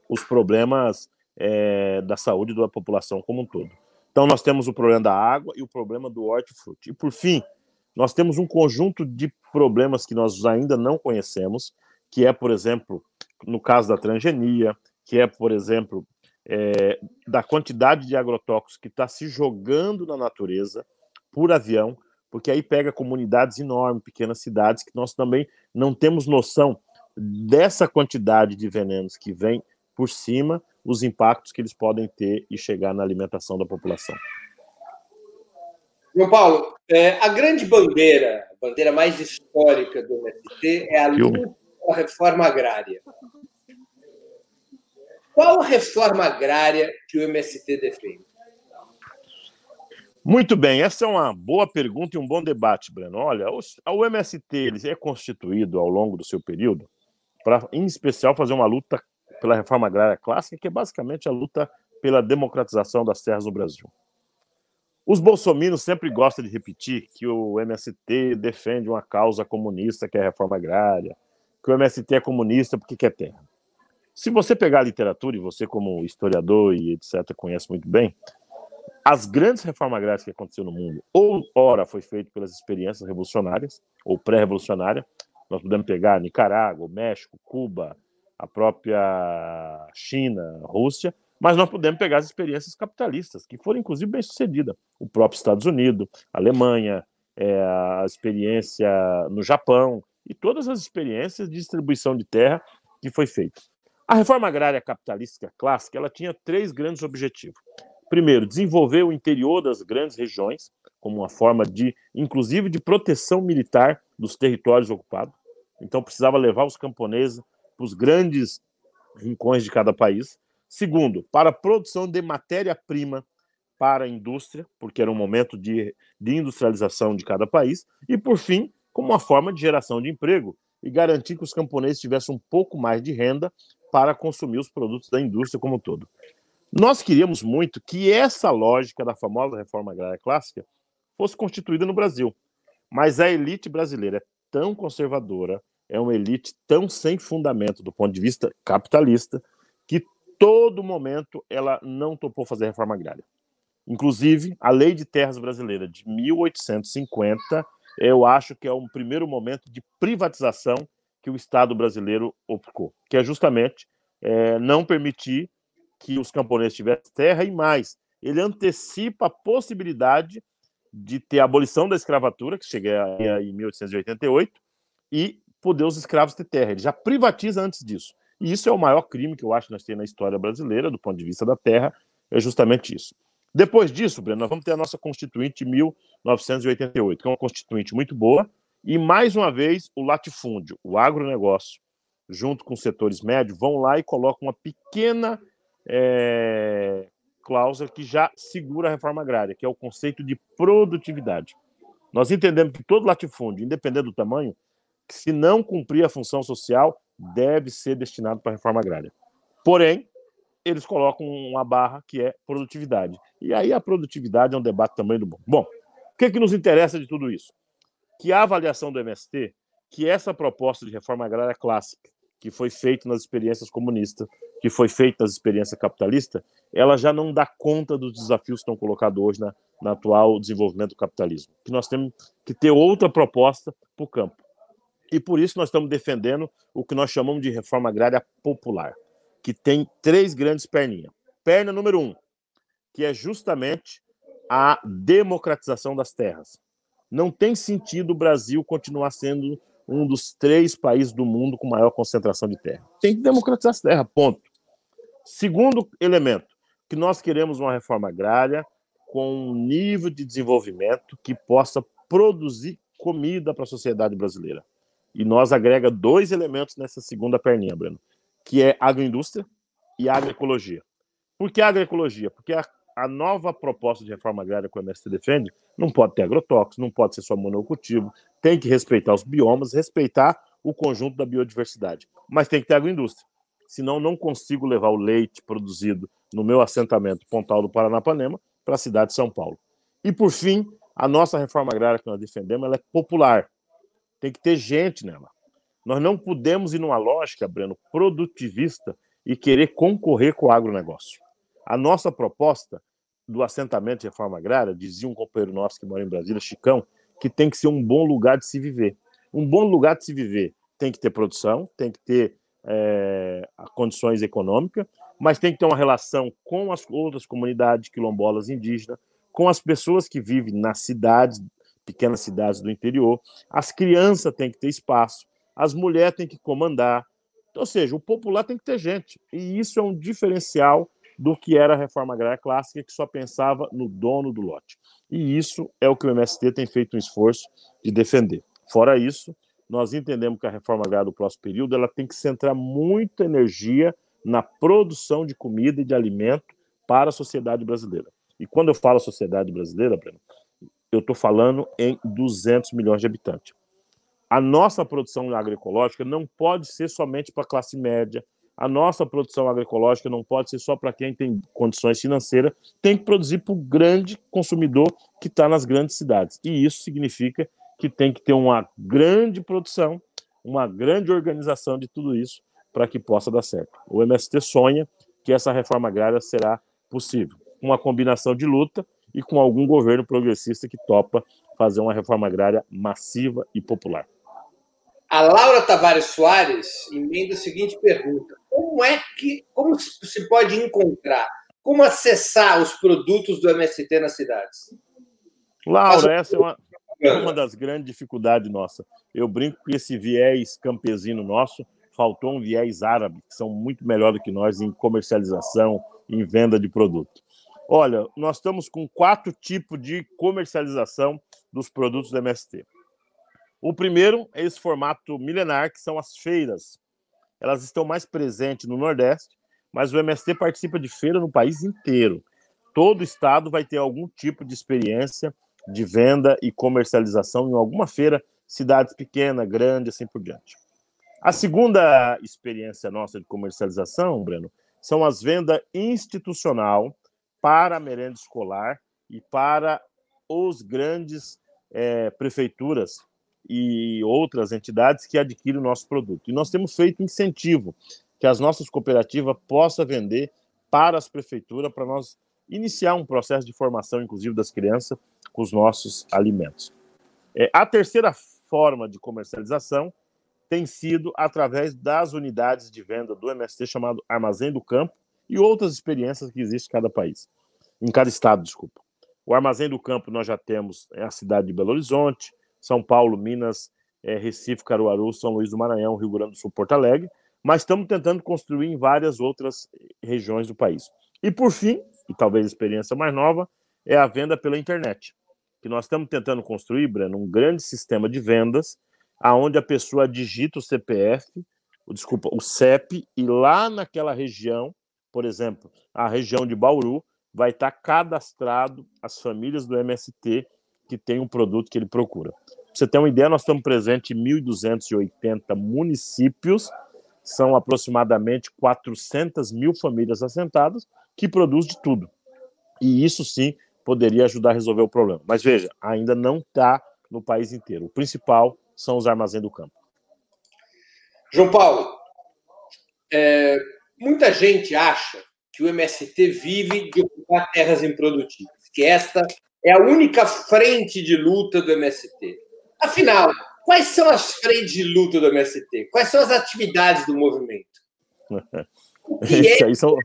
C: os problemas é, da saúde da população como um todo. Então, nós temos o problema da água e o problema do hortifruti. E, por fim, nós temos um conjunto de problemas que nós ainda não conhecemos, que é, por exemplo, no caso da transgenia, que é, por exemplo, é, da quantidade de agrotóxicos que está se jogando na natureza por avião, porque aí pega comunidades enormes, pequenas cidades, que nós também não temos noção dessa quantidade de venenos que vem por cima os impactos que eles podem ter e chegar na alimentação da população.
B: João Paulo, é, a grande bandeira, a bandeira mais histórica do MST é a luta pela reforma agrária. Qual a reforma agrária que o MST defende?
C: Muito bem, essa é uma boa pergunta e um bom debate, Breno. Olha, o MST ele é constituído ao longo do seu período para, em especial, fazer uma luta pela reforma agrária clássica, que é basicamente a luta pela democratização das terras no Brasil. Os bolsominions sempre gostam de repetir que o MST defende uma causa comunista, que é a reforma agrária, que o MST é comunista porque quer terra. Se você pegar a literatura, e você, como historiador e etc., conhece muito bem, as grandes reformas agrárias que aconteceram no mundo, ou ora foi feito pelas experiências revolucionárias, ou pré-revolucionárias, nós podemos pegar Nicarágua, México, Cuba, a própria China, Rússia, mas nós podemos pegar as experiências capitalistas, que foram inclusive bem sucedidas. O próprio Estados Unidos, Alemanha, é, a experiência no Japão e todas as experiências de distribuição de terra que foi feita. A reforma agrária capitalista clássica ela tinha três grandes objetivos. Primeiro, desenvolver o interior das grandes regiões como uma forma de, inclusive, de proteção militar dos territórios ocupados. Então, precisava levar os camponeses para os grandes rincões de cada país. Segundo, para a produção de matéria-prima para a indústria, porque era um momento de, de industrialização de cada país. E, por fim, como uma forma de geração de emprego e garantir que os camponeses tivessem um pouco mais de renda para consumir os produtos da indústria como um todo. Nós queríamos muito que essa lógica da famosa reforma agrária clássica fosse constituída no Brasil, mas a elite brasileira é tão conservadora, é uma elite tão sem fundamento do ponto de vista capitalista que todo momento ela não topou fazer reforma agrária. Inclusive, a Lei de Terras Brasileira de 1850, eu acho que é um primeiro momento de privatização que o Estado brasileiro optou, que é justamente é, não permitir que os camponeses tivessem terra e mais, ele antecipa a possibilidade de ter a abolição da escravatura, que chega em 1888, e poder os escravos ter terra. Ele já privatiza antes disso. E isso é o maior crime que eu acho que nós temos na história brasileira, do ponto de vista da terra, é justamente isso. Depois disso, Breno, nós vamos ter a nossa Constituinte 1988, que é uma Constituinte muito boa, e mais uma vez o latifúndio, o agronegócio, junto com os setores médios, vão lá e colocam uma pequena é, cláusula que já segura a reforma agrária, que é o conceito de produtividade. Nós entendemos que todo latifúndio, independente do tamanho, se não cumprir a função social, deve ser destinado para a reforma agrária. Porém, eles colocam uma barra que é produtividade. E aí a produtividade é um debate também do bom. Bom, o que, é que nos interessa de tudo isso? que a avaliação do MST, que essa proposta de reforma agrária clássica, que foi feita nas experiências comunistas, que foi feita nas experiências capitalistas, ela já não dá conta dos desafios que estão colocados hoje na, na atual desenvolvimento do capitalismo. Que nós temos que ter outra proposta para o campo. E por isso nós estamos defendendo o que nós chamamos de reforma agrária popular, que tem três grandes perninhas. Perna número um, que é justamente a democratização das terras. Não tem sentido o Brasil continuar sendo um dos três países do mundo com maior concentração de terra. Tem que democratizar as terras, ponto. Segundo elemento, que nós queremos uma reforma agrária com um nível de desenvolvimento que possa produzir comida para a sociedade brasileira. E nós agrega dois elementos nessa segunda perninha, Breno, que é agroindústria e agroecologia. Por que agroecologia? Porque a, a nova proposta de reforma agrária que o MST defende não pode ter agrotóxicos, não pode ser só monocultivo, tem que respeitar os biomas, respeitar o conjunto da biodiversidade. Mas tem que ter agroindústria. Senão, não consigo levar o leite produzido no meu assentamento Pontal do Paranapanema para a cidade de São Paulo. E, por fim, a nossa reforma agrária que nós defendemos ela é popular. Tem que ter gente nela. Nós não podemos ir numa lógica, Breno, produtivista e querer concorrer com o agronegócio. A nossa proposta do assentamento de reforma agrária, dizia um companheiro nosso que mora em Brasília, Chicão, que tem que ser um bom lugar de se viver. Um bom lugar de se viver tem que ter produção, tem que ter é, condições econômicas, mas tem que ter uma relação com as outras comunidades quilombolas indígenas, com as pessoas que vivem nas cidades, pequenas cidades do interior. As crianças têm que ter espaço, as mulheres têm que comandar. Ou seja, o popular tem que ter gente. E isso é um diferencial do que era a reforma agrária clássica, que só pensava no dono do lote. E isso é o que o MST tem feito um esforço de defender. Fora isso, nós entendemos que a reforma agrária do próximo período ela tem que centrar muita energia na produção de comida e de alimento para a sociedade brasileira. E quando eu falo sociedade brasileira, Breno, eu estou falando em 200 milhões de habitantes. A nossa produção agroecológica não pode ser somente para a classe média, a nossa produção agroecológica não pode ser só para quem tem condições financeiras, tem que produzir para o grande consumidor que está nas grandes cidades. E isso significa que tem que ter uma grande produção, uma grande organização de tudo isso para que possa dar certo. O MST sonha que essa reforma agrária será possível, uma combinação de luta e com algum governo progressista que topa fazer uma reforma agrária massiva e popular.
B: A Laura Tavares Soares emenda a seguinte pergunta: Como é que como se pode encontrar, como acessar os produtos do MST nas cidades?
C: Laura, essa é uma, é uma das grandes dificuldades nossa. Eu brinco que esse viés campesino nosso faltou um viés árabe, que são muito melhor do que nós em comercialização, em venda de produto. Olha, nós estamos com quatro tipos de comercialização dos produtos do MST. O primeiro é esse formato milenar, que são as feiras. Elas estão mais presentes no Nordeste, mas o MST participa de feira no país inteiro. Todo estado vai ter algum tipo de experiência de venda e comercialização em alguma feira, cidades pequenas, grandes, assim por diante. A segunda experiência nossa de comercialização, Breno, são as vendas institucional para a merenda escolar e para os grandes é, prefeituras e outras entidades que adquirem o nosso produto. E nós temos feito incentivo que as nossas cooperativas possam vender para as prefeituras, para nós iniciar um processo de formação, inclusive das crianças, com os nossos alimentos. É, a terceira forma de comercialização tem sido através das unidades de venda do MST chamado Armazém do Campo e outras experiências que existem em cada país, em cada estado, desculpa. O Armazém do Campo nós já temos é a cidade de Belo Horizonte, são Paulo, Minas, é, Recife, Caruaru, São Luís do Maranhão, Rio Grande do Sul, Porto Alegre, mas estamos tentando construir em várias outras regiões do país. E por fim, e talvez a experiência mais nova, é a venda pela internet, que nós estamos tentando construir, Breno, um grande sistema de vendas, aonde a pessoa digita o CPF, desculpa, o CEP, e lá naquela região, por exemplo, a região de Bauru, vai estar cadastrado as famílias do MST que tem um produto que ele procura. Pra você ter uma ideia, nós estamos presentes em 1.280 municípios, são aproximadamente 400 mil famílias assentadas que produzem de tudo. E isso sim poderia ajudar a resolver o problema. Mas veja, ainda não está no país inteiro. O principal são os armazéns do campo.
B: João Paulo, é, muita gente acha que o MST vive de ocupar terras improdutivas, que esta é a única frente de luta do MST. Afinal, quais são as frentes de luta do MST? Quais são as atividades do movimento? <laughs>
C: Isso aí são...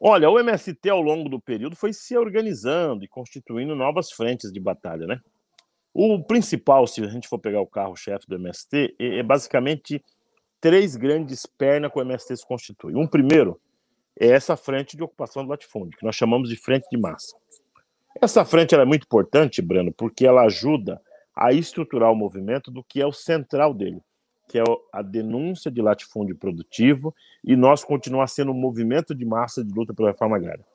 C: Olha, o MST ao longo do período foi se organizando e constituindo novas frentes de batalha, né? O principal, se a gente for pegar o carro-chefe do MST, é, é basicamente três grandes pernas que o MST se constitui. Um primeiro é essa frente de ocupação do latifúndio, que nós chamamos de frente de massa. Essa frente é muito importante, Breno, porque ela ajuda a estruturar o movimento do que é o central dele, que é a denúncia de latifúndio produtivo, e nós continuar sendo um movimento de massa de luta pela reforma agrária.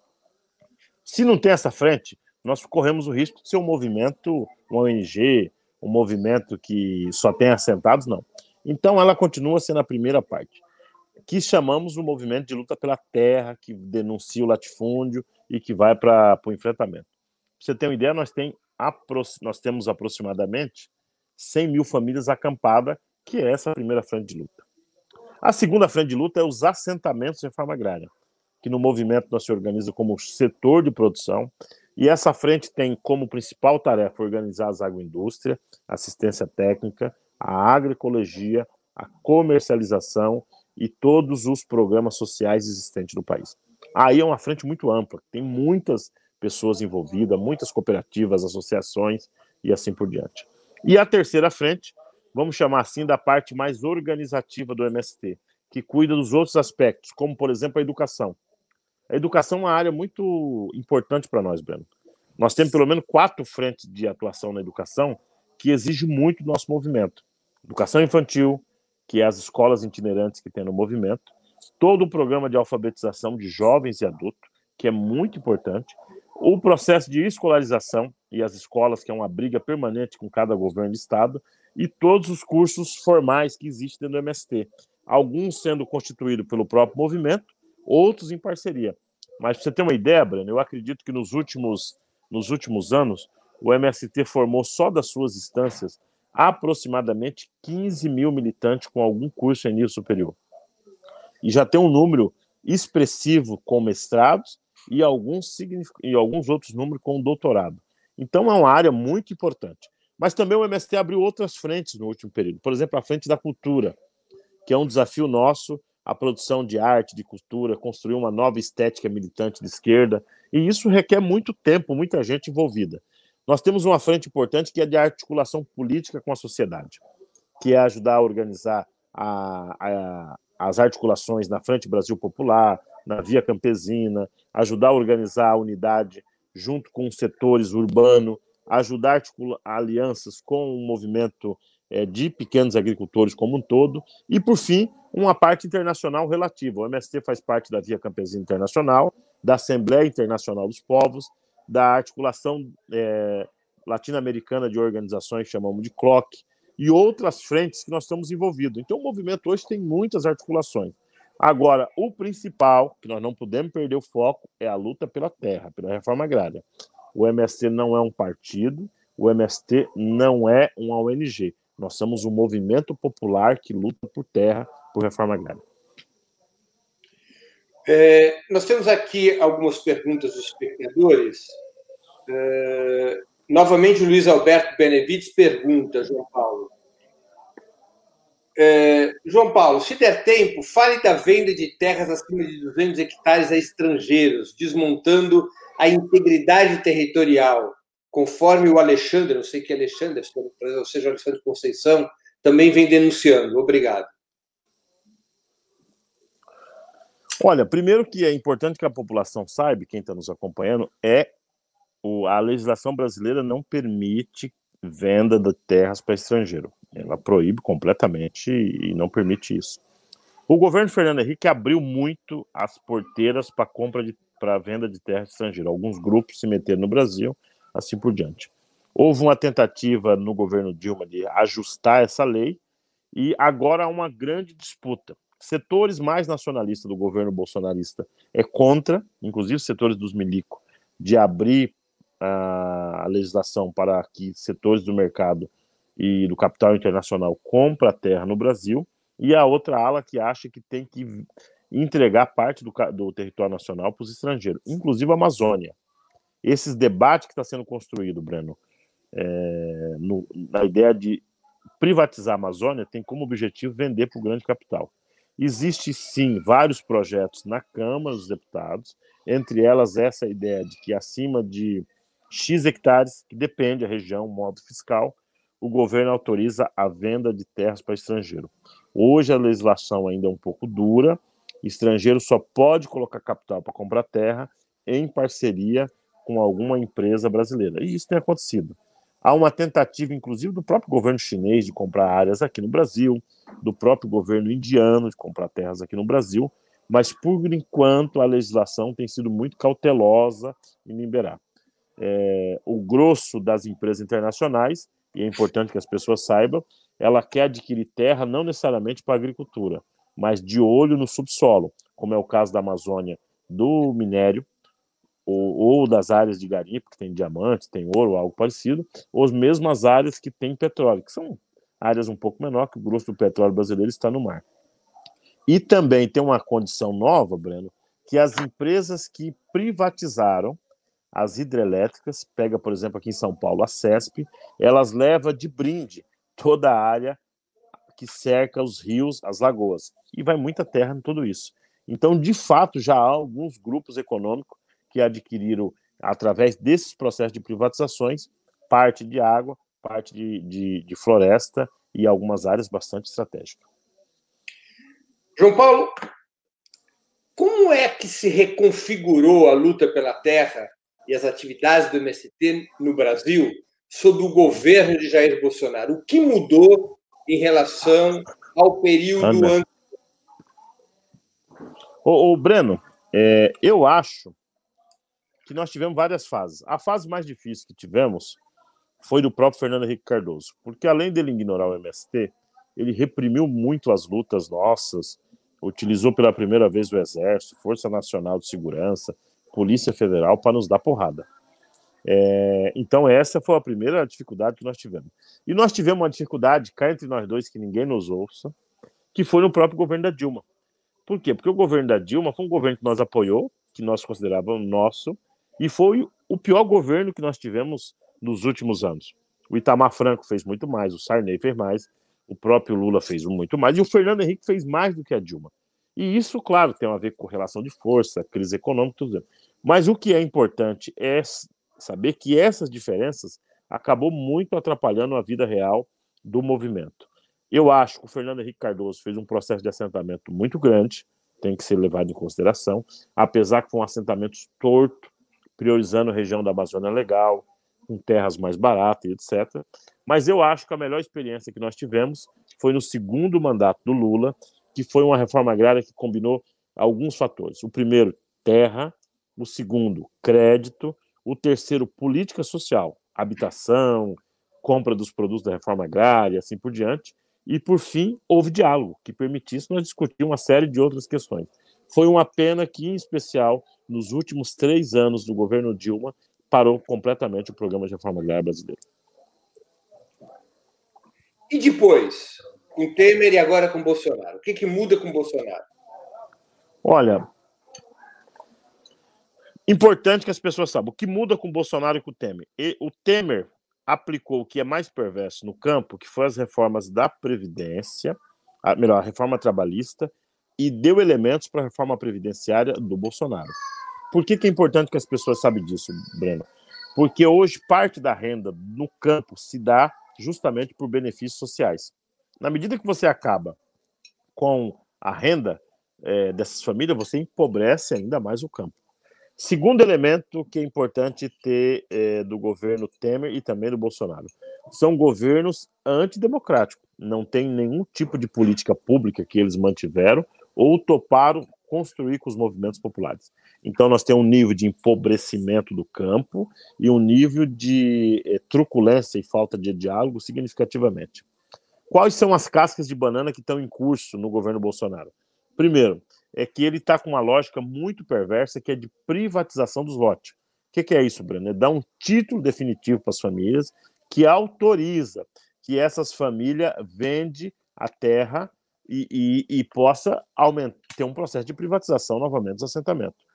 C: Se não tem essa frente, nós corremos o risco de ser um movimento, uma ONG, um movimento que só tem assentados, não. Então, ela continua sendo a primeira parte, que chamamos o movimento de luta pela terra, que denuncia o latifúndio e que vai para o enfrentamento. Para você ter uma ideia, nós, tem, nós temos aproximadamente 100 mil famílias acampadas, que é essa primeira frente de luta. A segunda frente de luta é os assentamentos de reforma agrária, que no movimento nós se organiza como setor de produção e essa frente tem como principal tarefa organizar as agroindústrias, assistência técnica, a agroecologia, a comercialização e todos os programas sociais existentes no país. Aí é uma frente muito ampla, tem muitas pessoas envolvidas, muitas cooperativas, associações e assim por diante. E a terceira frente, vamos chamar assim da parte mais organizativa do MST, que cuida dos outros aspectos, como por exemplo a educação. A educação é uma área muito importante para nós, Breno. Nós temos pelo menos quatro frentes de atuação na educação que exige muito do nosso movimento. Educação infantil, que é as escolas itinerantes que tem no movimento, todo o programa de alfabetização de jovens e adultos, que é muito importante, o processo de escolarização e as escolas, que é uma briga permanente com cada governo de estado, e todos os cursos formais que existem do MST, alguns sendo constituídos pelo próprio movimento outros em parceria. Mas para você ter uma ideia, Breno, eu acredito que nos últimos, nos últimos anos, o MST formou só das suas instâncias aproximadamente 15 mil militantes com algum curso em nível superior. E já tem um número expressivo com mestrados e alguns, e alguns outros números com doutorado. Então é uma área muito importante. Mas também o MST abriu outras frentes no último período. Por exemplo, a frente da cultura, que é um desafio nosso a produção de arte, de cultura, construir uma nova estética militante de esquerda, e isso requer muito tempo, muita gente envolvida. Nós temos uma frente importante que é de articulação política com a sociedade, que é ajudar a organizar a, a, as articulações na Frente Brasil Popular, na Via Campesina, ajudar a organizar a unidade junto com os setores urbano, ajudar a articular alianças com o movimento é, de pequenos agricultores como um todo, e, por fim, uma parte internacional relativa. O MST faz parte da Via Campesina Internacional, da Assembleia Internacional dos Povos, da articulação é, latino-americana de organizações chamamos de CLOC, e outras frentes que nós estamos envolvidos. Então, o movimento hoje tem muitas articulações. Agora, o principal, que nós não podemos perder o foco, é a luta pela terra, pela reforma agrária. O MST não é um partido, o MST não é uma ONG. Nós somos um movimento popular que luta por terra, por reforma agrária.
B: É, nós temos aqui algumas perguntas dos espectadores. É, novamente, o Luiz Alberto Benevides pergunta, João Paulo. É, João Paulo, se der tempo, fale da venda de terras acima de 200 hectares a estrangeiros, desmontando a integridade territorial conforme o Alexandre, não sei que Alexandre, ou seja, Alexandre Conceição, também vem denunciando. Obrigado.
C: Olha, primeiro que é importante que a população saiba, quem está nos acompanhando, é o, a legislação brasileira não permite venda de terras para estrangeiro. Ela proíbe completamente e não permite isso. O governo Fernando Henrique abriu muito as porteiras para compra de para venda de terras estrangeira. Alguns grupos se meteram no Brasil assim por diante. Houve uma tentativa no governo Dilma de ajustar essa lei e agora há uma grande disputa. Setores mais nacionalistas do governo bolsonarista é contra, inclusive setores dos milico, de abrir a, legislação para que setores do mercado e do capital internacional compra a terra no Brasil, e a outra ala que acha que tem que entregar parte do, do território nacional para os estrangeiros, inclusive a Amazônia. Esses debates que está sendo construído, Breno, é, no, na ideia de privatizar a Amazônia, tem como objetivo vender para o grande capital. Existe sim vários projetos na Câmara dos Deputados, entre elas essa ideia de que acima de X hectares, que depende da região, modo fiscal, o governo autoriza a venda de terras para estrangeiro. Hoje a legislação ainda é um pouco dura, estrangeiro só pode colocar capital para comprar terra em parceria com alguma empresa brasileira. E isso tem acontecido. Há uma tentativa, inclusive, do próprio governo chinês de comprar áreas aqui no Brasil, do próprio governo indiano de comprar terras aqui no Brasil, mas por enquanto a legislação tem sido muito cautelosa em liberar. É, o grosso das empresas internacionais, e é importante que as pessoas saibam, ela quer adquirir terra não necessariamente para agricultura, mas de olho no subsolo, como é o caso da Amazônia do minério, ou, ou, das áreas de garimpo, que tem diamante, tem ouro, algo parecido, ou as mesmas áreas que tem petróleo, que são áreas um pouco menor, que o grosso do petróleo brasileiro está no mar. E também tem uma condição nova, Breno, que as empresas que privatizaram as hidrelétricas, pega, por exemplo, aqui em São Paulo, a CESP, elas levam de brinde toda a área que cerca os rios, as lagoas. E vai muita terra em tudo isso. Então, de fato, já há alguns grupos econômicos que adquiriram, através desses processos de privatizações, parte de água, parte de, de, de floresta e algumas áreas bastante estratégicas.
B: João Paulo, como é que se reconfigurou a luta pela terra e as atividades do MST no Brasil sob o governo de Jair Bolsonaro? O que mudou em relação ao período antes?
C: Ô, ô Breno, é, eu acho que nós tivemos várias fases. A fase mais difícil que tivemos foi do próprio Fernando Henrique Cardoso, porque além dele ignorar o MST, ele reprimiu muito as lutas nossas, utilizou pela primeira vez o Exército, Força Nacional de Segurança, Polícia Federal para nos dar porrada. É, então, essa foi a primeira dificuldade que nós tivemos. E nós tivemos uma dificuldade, cá entre nós dois, que ninguém nos ouça, que foi no próprio governo da Dilma. Por quê? Porque o governo da Dilma foi um governo que nós apoiou, que nós considerávamos nosso, e foi o pior governo que nós tivemos nos últimos anos. O Itamar Franco fez muito mais, o Sarney fez mais, o próprio Lula fez muito mais, e o Fernando Henrique fez mais do que a Dilma. E isso, claro, tem a ver com relação de força, crise econômica, tudo. Mas o que é importante é saber que essas diferenças acabou muito atrapalhando a vida real do movimento. Eu acho que o Fernando Henrique Cardoso fez um processo de assentamento muito grande, tem que ser levado em consideração, apesar que foi um assentamento torto, priorizando a região da Amazônia Legal, com terras mais baratas, etc. Mas eu acho que a melhor experiência que nós tivemos foi no segundo mandato do Lula, que foi uma reforma agrária que combinou alguns fatores. O primeiro, terra. O segundo, crédito. O terceiro, política social, habitação, compra dos produtos da reforma agrária, assim por diante. E, por fim, houve diálogo, que permitisse nós discutir uma série de outras questões. Foi uma pena que, em especial, nos últimos três anos do governo Dilma, parou completamente o programa de reforma agrária brasileiro.
B: E depois, com Temer e agora com Bolsonaro? O que, que muda com Bolsonaro?
C: Olha, importante que as pessoas saibam o que muda com Bolsonaro e com o Temer. E o Temer aplicou o que é mais perverso no campo, que foi as reformas da Previdência, a, melhor, a reforma trabalhista, e deu elementos para a reforma previdenciária do Bolsonaro. Por que, que é importante que as pessoas saibam disso, Breno? Porque hoje parte da renda no campo se dá justamente por benefícios sociais. Na medida que você acaba com a renda é, dessas famílias, você empobrece ainda mais o campo. Segundo elemento que é importante ter é, do governo Temer e também do Bolsonaro: são governos antidemocráticos. Não tem nenhum tipo de política pública que eles mantiveram ou toparam construir com os movimentos populares. Então, nós temos um nível de empobrecimento do campo e um nível de é, truculência e falta de diálogo significativamente. Quais são as cascas de banana que estão em curso no governo Bolsonaro? Primeiro, é que ele está com uma lógica muito perversa que é de privatização dos lotes. que, que é isso, Breno? É dar um título definitivo para as famílias que autoriza que essas famílias vendem a terra e, e, e possa aumentar, ter um processo de privatização novamente dos assentamentos.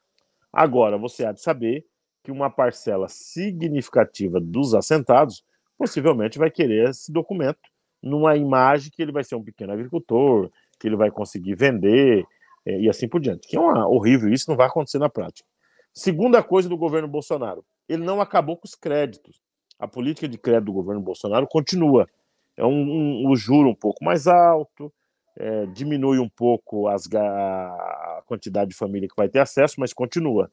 C: Agora, você há de saber que uma parcela significativa dos assentados possivelmente vai querer esse documento numa imagem que ele vai ser um pequeno agricultor, que ele vai conseguir vender é, e assim por diante. Que é uma, horrível, isso não vai acontecer na prática. Segunda coisa do governo Bolsonaro, ele não acabou com os créditos. A política de crédito do governo Bolsonaro continua. É um, um, um juro um pouco mais alto, é, diminui um pouco as, a quantidade de família que vai ter acesso, mas continua.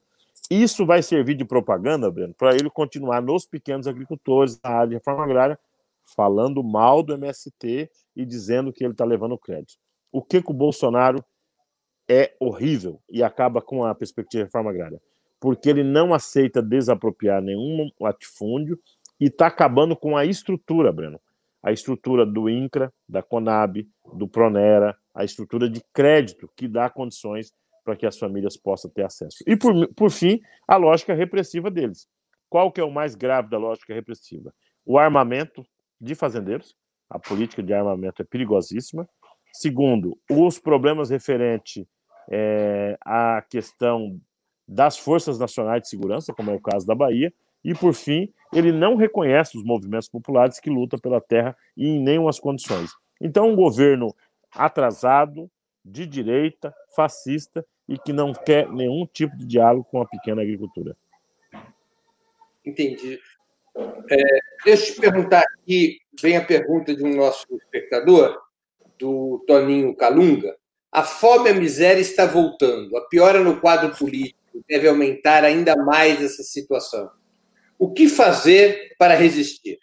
C: Isso vai servir de propaganda, Breno, para ele continuar nos pequenos agricultores, na área de reforma agrária, falando mal do MST e dizendo que ele está levando crédito. O que, que o Bolsonaro é horrível e acaba com a perspectiva de reforma agrária? Porque ele não aceita desapropriar nenhum latifúndio e está acabando com a estrutura, Breno. A estrutura do INCRA, da CONAB, do PRONERA, a estrutura de crédito que dá condições para que as famílias possam ter acesso. E, por, por fim, a lógica repressiva deles. Qual que é o mais grave da lógica repressiva? O armamento de fazendeiros. A política de armamento é perigosíssima. Segundo, os problemas referentes é, à questão das forças nacionais de segurança, como é o caso da Bahia. E, por fim, ele não reconhece os movimentos populares que lutam pela terra em nenhumas condições. Então, um governo atrasado, de direita, fascista, e que não quer nenhum tipo de diálogo com a pequena agricultura.
B: Entendi. É, deixa eu te perguntar aqui, vem a pergunta de um nosso espectador, do Toninho Calunga. A fome e a miséria está voltando. A piora no quadro político deve aumentar ainda mais essa situação. O que fazer para resistir?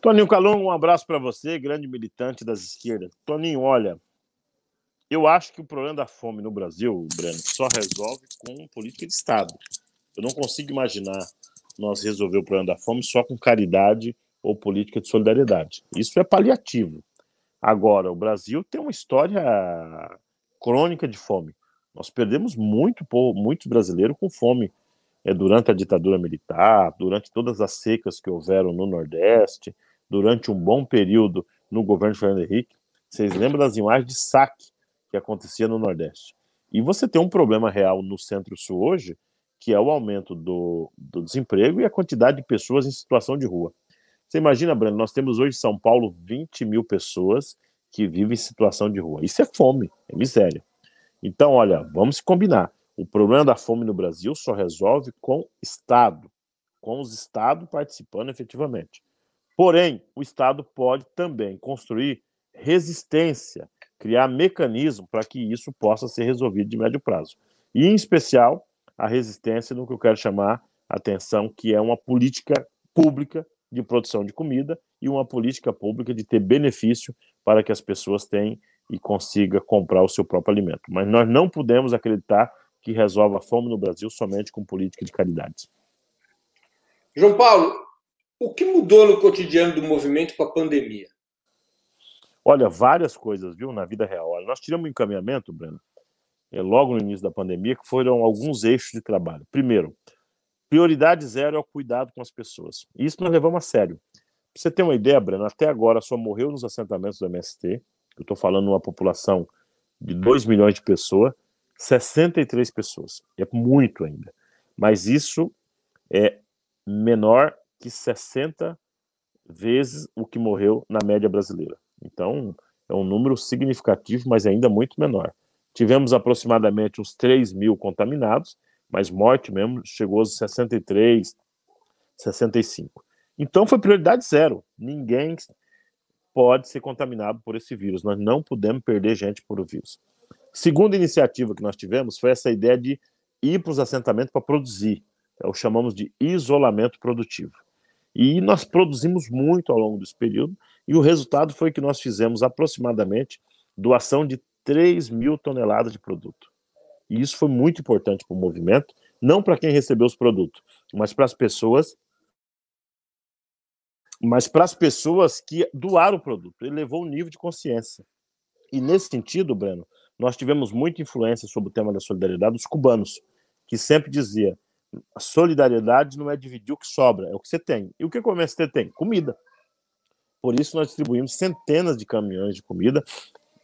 C: Toninho Calunga, um abraço para você, grande militante das esquerdas. Toninho, olha, eu acho que o problema da fome no Brasil, Breno, só resolve com política de Estado. Eu não consigo imaginar nós resolver o problema da fome só com caridade ou política de solidariedade. Isso é paliativo. Agora, o Brasil tem uma história crônica de fome. Nós perdemos muito, muitos brasileiros com fome é, durante a ditadura militar, durante todas as secas que houveram no Nordeste, durante um bom período no governo de Fernando Henrique. Vocês lembram das imagens de saque que acontecia no Nordeste. E você tem um problema real no Centro-Sul hoje, que é o aumento do, do desemprego e a quantidade de pessoas em situação de rua. Você imagina, Breno, nós temos hoje em São Paulo 20 mil pessoas que vivem em situação de rua. Isso é fome, é miséria. Então, olha, vamos combinar. O problema da fome no Brasil só resolve com Estado, com os Estados participando efetivamente. Porém, o Estado pode também construir resistência criar mecanismo para que isso possa ser resolvido de médio prazo. E, em especial, a resistência no que eu quero chamar a atenção, que é uma política pública de produção de comida e uma política pública de ter benefício para que as pessoas tenham e consiga comprar o seu próprio alimento. Mas nós não podemos acreditar que resolva a fome no Brasil somente com política de caridade.
B: João Paulo, o que mudou no cotidiano do movimento com a pandemia?
C: Olha, várias coisas, viu, na vida real. Olha, nós tiramos um encaminhamento, Breno, é, logo no início da pandemia, que foram alguns eixos de trabalho. Primeiro, prioridade zero é o cuidado com as pessoas. Isso nós levamos a sério. Pra você ter uma ideia, Breno, até agora só morreu nos assentamentos do MST, eu estou falando uma população de 2 milhões de pessoas, 63 pessoas. É muito ainda. Mas isso é menor que 60 vezes o que morreu na média brasileira. Então, é um número significativo, mas ainda muito menor. Tivemos aproximadamente uns 3 mil contaminados, mas morte mesmo chegou aos 63, 65. Então, foi prioridade zero. Ninguém pode ser contaminado por esse vírus. Nós não podemos perder gente por o vírus. Segunda iniciativa que nós tivemos foi essa ideia de ir para os assentamentos para produzir. É o chamamos de isolamento produtivo. E nós produzimos muito ao longo desse período, e o resultado foi que nós fizemos aproximadamente doação de 3 mil toneladas de produto. E isso foi muito importante para o movimento, não para quem recebeu os produtos, mas para as pessoas mas para as pessoas que doaram o produto. Ele levou um nível de consciência. E nesse sentido, Breno, nós tivemos muita influência sobre o tema da solidariedade dos cubanos, que sempre dizia: a solidariedade não é dividir o que sobra, é o que você tem. E o que o MST tem? Comida. Por isso, nós distribuímos centenas de caminhões de comida.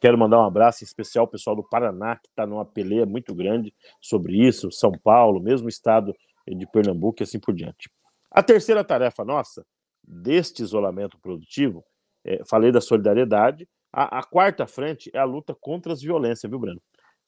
C: Quero mandar um abraço especial ao pessoal do Paraná, que está numa peleia muito grande sobre isso, São Paulo, mesmo estado de Pernambuco e assim por diante. A terceira tarefa nossa, deste isolamento produtivo, é, falei da solidariedade, a, a, quarta frente é a luta contra as violências, viu, Breno?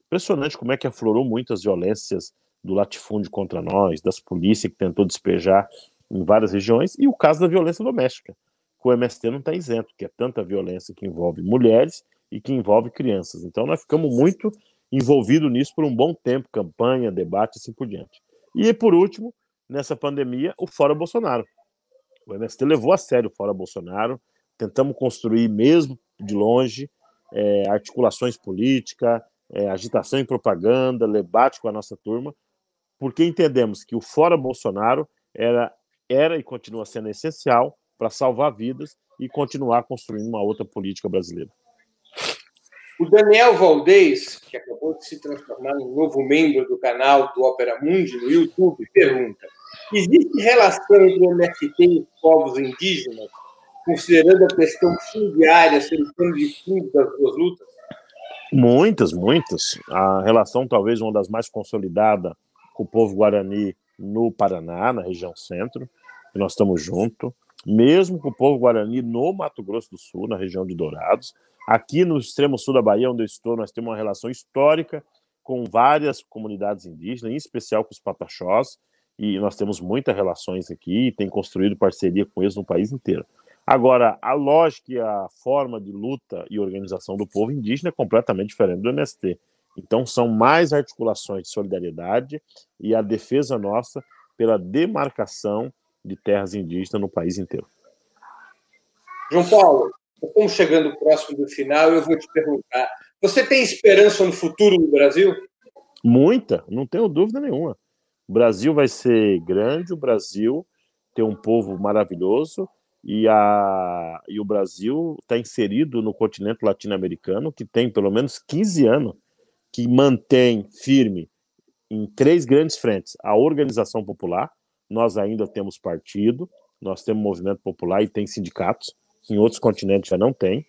C: Impressionante como é que aflorou muitas violências do latifúndio contra nós, das polícias que tentou despejar em várias regiões, e o caso da violência doméstica que o MST não está isento, que é tanta violência que envolve mulheres e que envolve crianças. Então nós ficamos muito envolvidos nisso por um bom tempo, campanha, debate, assim por diante. E por último, nessa pandemia, o Fora Bolsonaro. O MST levou a sério o Fora Bolsonaro, tentamos construir mesmo de longe é, articulações políticas, é, agitação e propaganda, debate com a nossa turma, porque entendemos que o Fora Bolsonaro era, era e continua sendo essencial para salvar vidas e continuar construindo uma outra política brasileira.
B: O Daniel Valdez, que acabou de se transformar em novo membro do canal do Opera Mundi no YouTube, pergunta: existe relação entre o MST e os povos indígenas, considerando a questão fundiária ser o de fundo das duas lutas?
C: Muitas, muitas. A relação, talvez uma das mais consolidadas com o povo guarani no Paraná, na região centro, que nós estamos juntos mesmo com o povo guarani no Mato Grosso do Sul, na região de Dourados. Aqui no extremo sul da Bahia, onde eu estou, nós temos uma relação histórica com várias comunidades indígenas, em especial com os pataxós, e nós temos muitas relações aqui e tem construído parceria com eles no país inteiro. Agora, a lógica e a forma de luta e organização do povo indígena é completamente diferente do MST. Então, são mais articulações de solidariedade e a defesa nossa pela demarcação de terras indígenas no país inteiro.
B: João Paulo, estamos chegando próximo do final, eu vou te perguntar: você tem esperança no futuro do Brasil?
C: Muita, não tenho dúvida nenhuma. O Brasil vai ser grande, o Brasil tem um povo maravilhoso e, a, e o Brasil está inserido no continente latino-americano, que tem pelo menos 15 anos, que mantém firme em três grandes frentes: a organização popular, nós ainda temos partido, nós temos movimento popular e tem sindicatos, em outros continentes já não tem.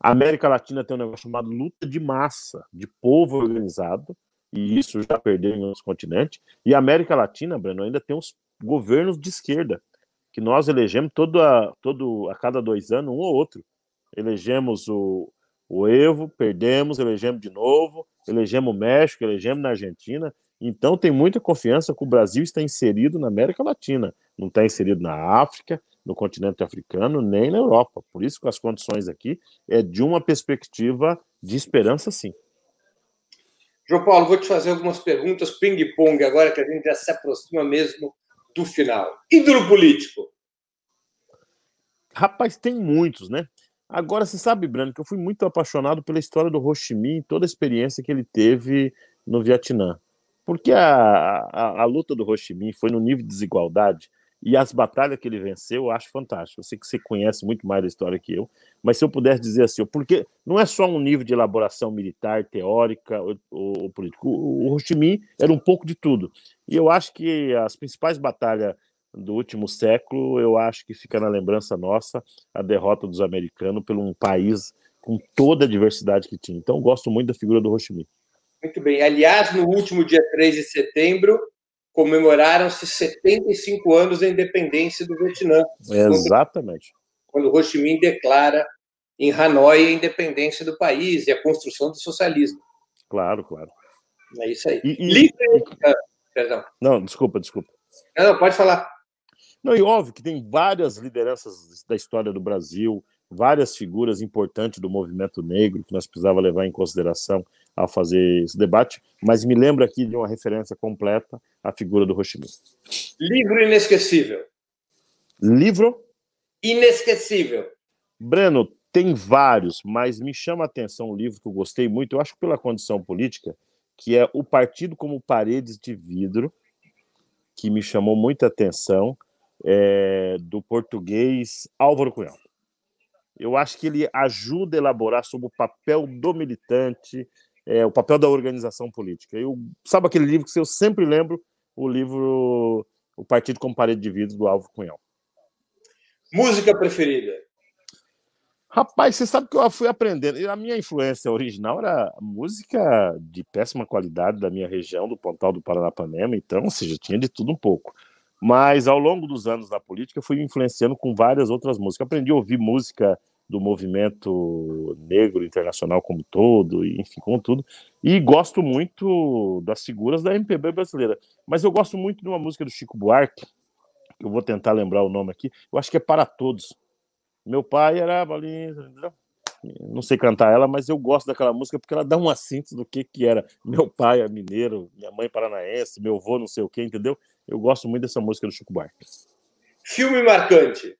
C: A América Latina tem um negócio chamado luta de massa, de povo organizado, e isso já perdeu em outros continentes. E a América Latina, Breno, ainda tem os governos de esquerda, que nós elegemos todo a, todo, a cada dois anos, um ou outro. Elegemos o, o Evo, perdemos, elegemos de novo, elegemos o México, elegemos na Argentina. Então, tem muita confiança que o Brasil está inserido na América Latina, não está inserido na África, no continente africano, nem na Europa. Por isso que as condições aqui é de uma perspectiva de esperança, sim.
B: João Paulo, vou te fazer algumas perguntas ping-pong agora que a gente já se aproxima mesmo do final. Ídolo político?
C: Rapaz, tem muitos, né? Agora, você sabe, Brando, que eu fui muito apaixonado pela história do Ho Chi Minh, toda a experiência que ele teve no Vietnã. Porque a, a, a, luta do Ho Chi Minh foi no nível de desigualdade e as batalhas que ele venceu eu acho fantástico. Eu sei que você conhece muito mais da história que eu, mas se eu pudesse dizer assim, porque não é só um nível de elaboração militar, teórica ou, ou, político. O, o Ho Chi Minh era um pouco de tudo. E eu acho que as principais batalhas do último século, eu acho que fica na lembrança nossa a derrota dos americanos por um país com toda a diversidade que tinha. Então, gosto muito da figura do Ho Chi Minh.
B: Muito bem. Aliás, no último dia 3 de setembro, comemoraram-se 75 anos da independência do Vietnã.
C: Exatamente.
B: Quando, Ho Chi Minh declara em Hanoi a independência do país e a construção do socialismo.
C: Claro, claro.
B: É isso aí. E, e... Livre... Ah, perdão.
C: Não, desculpa, desculpa.
B: Não, pode falar.
C: Não, e óbvio que tem várias lideranças da história do Brasil, várias figuras importantes do movimento negro que nós precisava levar em consideração ao fazer esse debate, mas me lembro aqui de uma referência completa à figura do Ho Chi Minh.
B: Livro inesquecível.
C: Livro?
B: Inesquecível.
C: Breno, tem vários, mas me chama a atenção um livro que eu gostei muito, eu acho que pela condição política, que é O Partido como Paredes de Vidro, que me chamou muita atenção, é, do português Álvaro Cunhal. Eu acho que ele ajuda a elaborar sobre o papel do militante, é, o papel da organização política. Eu, sabe aquele livro que eu sempre lembro? O livro O Partido como Parede de Vidro, do Álvaro Cunhal.
B: Música preferida?
C: Rapaz, você sabe que eu fui aprendendo. A minha influência original era música de péssima qualidade da minha região, do Pontal do Paranapanema, então, ou seja, tinha de tudo um pouco. Mas ao longo dos anos na política, fui influenciando com várias outras músicas. Aprendi a ouvir música do movimento negro internacional como todo, enfim, como tudo. E gosto muito das figuras da MPB brasileira. Mas eu gosto muito de uma música do Chico Buarque, que eu vou tentar lembrar o nome aqui. Eu acho que é Para Todos meu pai era não sei cantar ela, mas eu gosto daquela música porque ela dá uma síntese do que que era. Meu pai é mineiro, minha mãe é paranaense, meu avô não sei o que, entendeu? Eu gosto muito dessa música do Chico Buarque.
B: Filme marcante.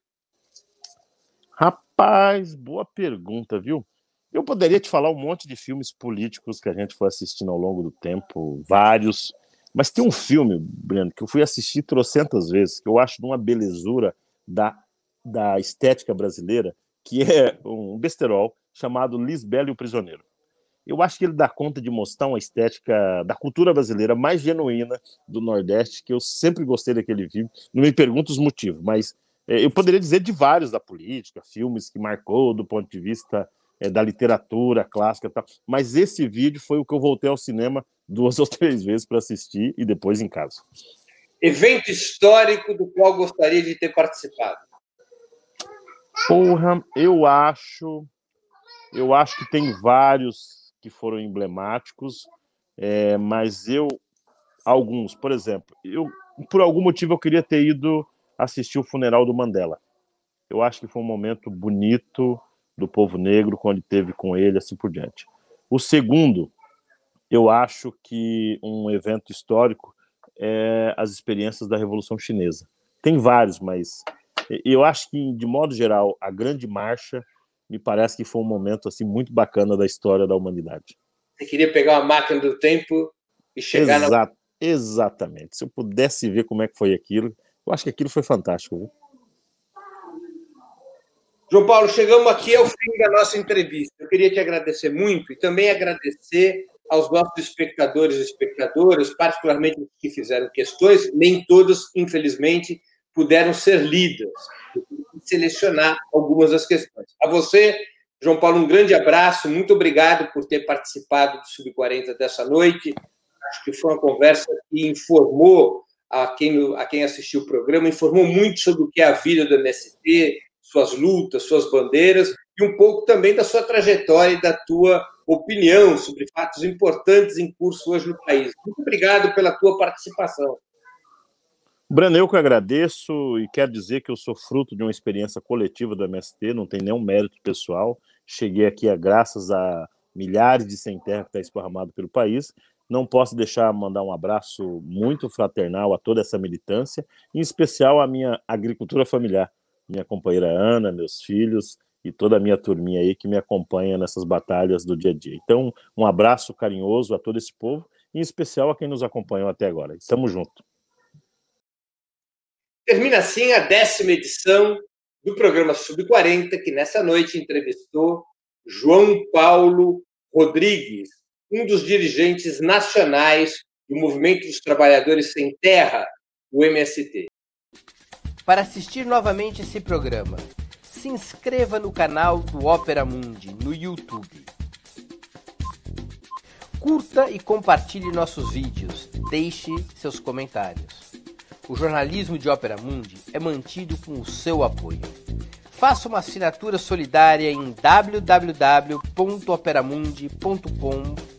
C: Rapaz, boa pergunta, viu? Eu poderia te falar um monte de filmes políticos que a gente foi assistindo ao longo do tempo, vários. Mas tem um filme, Breno, que eu fui assistir trocentas vezes, que eu acho de uma belezura da da estética brasileira, que é um besterol chamado Lisbela e o Prisioneiro. Eu acho que ele dá conta de mostrar uma estética da cultura brasileira mais genuína do Nordeste, que eu sempre gostei daquele filme. Não me pergunto os motivos, mas eu poderia dizer de vários da política, filmes que marcou do ponto de vista é, da literatura clássica e tal. Mas esse vídeo foi o que eu voltei ao cinema duas <laughs> ou três vezes para assistir e depois em casa.
B: Evento histórico do qual gostaria de ter participado.
C: Porra, eu acho. Eu acho que tem vários que foram emblemáticos, é, mas eu. Alguns, por exemplo, eu, por algum motivo eu queria ter ido assistir o funeral do Mandela. Eu acho que foi um momento bonito do povo negro quando teve com ele, assim por diante. O segundo, eu acho que um evento histórico é as experiências da Revolução Chinesa. Tem vários, mas eu acho que, de modo geral, a Grande Marcha me parece que foi um momento assim muito bacana da história da humanidade.
B: Você queria pegar uma máquina do tempo e chegar
C: na... Exatamente. Se eu pudesse ver como é que foi aquilo, eu acho que aquilo foi fantástico. Viu?
B: João Paulo, chegamos aqui ao fim da nossa entrevista. Eu queria te agradecer muito e também agradecer aos nossos espectadores e espectadoras, particularmente os que fizeram questões, nem todos, infelizmente, puderam ser lidas, selecionar algumas das questões. A você, João Paulo, um grande abraço, muito obrigado por ter participado do Sub-40 dessa noite. Acho que foi uma conversa que informou a quem, a quem assistiu o programa, informou muito sobre o que é a vida do MST, suas lutas, suas bandeiras, e um pouco também da sua trajetória e da tua opinião sobre fatos importantes em curso hoje no país. Muito obrigado pela tua participação.
C: Breno, eu que agradeço e quero dizer que eu sou fruto de uma experiência coletiva do MST, não tem nenhum mérito pessoal. Cheguei aqui a, graças a milhares de sem terra que está esparramado pelo país. Não posso deixar mandar um abraço muito fraternal a toda essa militância, em especial à minha agricultura familiar, minha companheira Ana, meus filhos e toda a minha turminha aí que me acompanha nessas batalhas do dia a dia. Então, um abraço carinhoso a todo esse povo, em especial a quem nos acompanhou até agora. Estamos juntos.
B: Termina assim a décima edição do programa Sub-40, que nessa noite entrevistou João Paulo Rodrigues, um dos dirigentes nacionais do Movimento dos Trabalhadores Sem Terra, o MST.
D: Para assistir novamente esse programa, se inscreva no canal do Ópera Mundi no YouTube. Curta e compartilhe nossos vídeos. Deixe seus comentários. O jornalismo de Ópera Mundi é mantido com o seu apoio. Faça uma assinatura solidária em www.operamundi.com.br.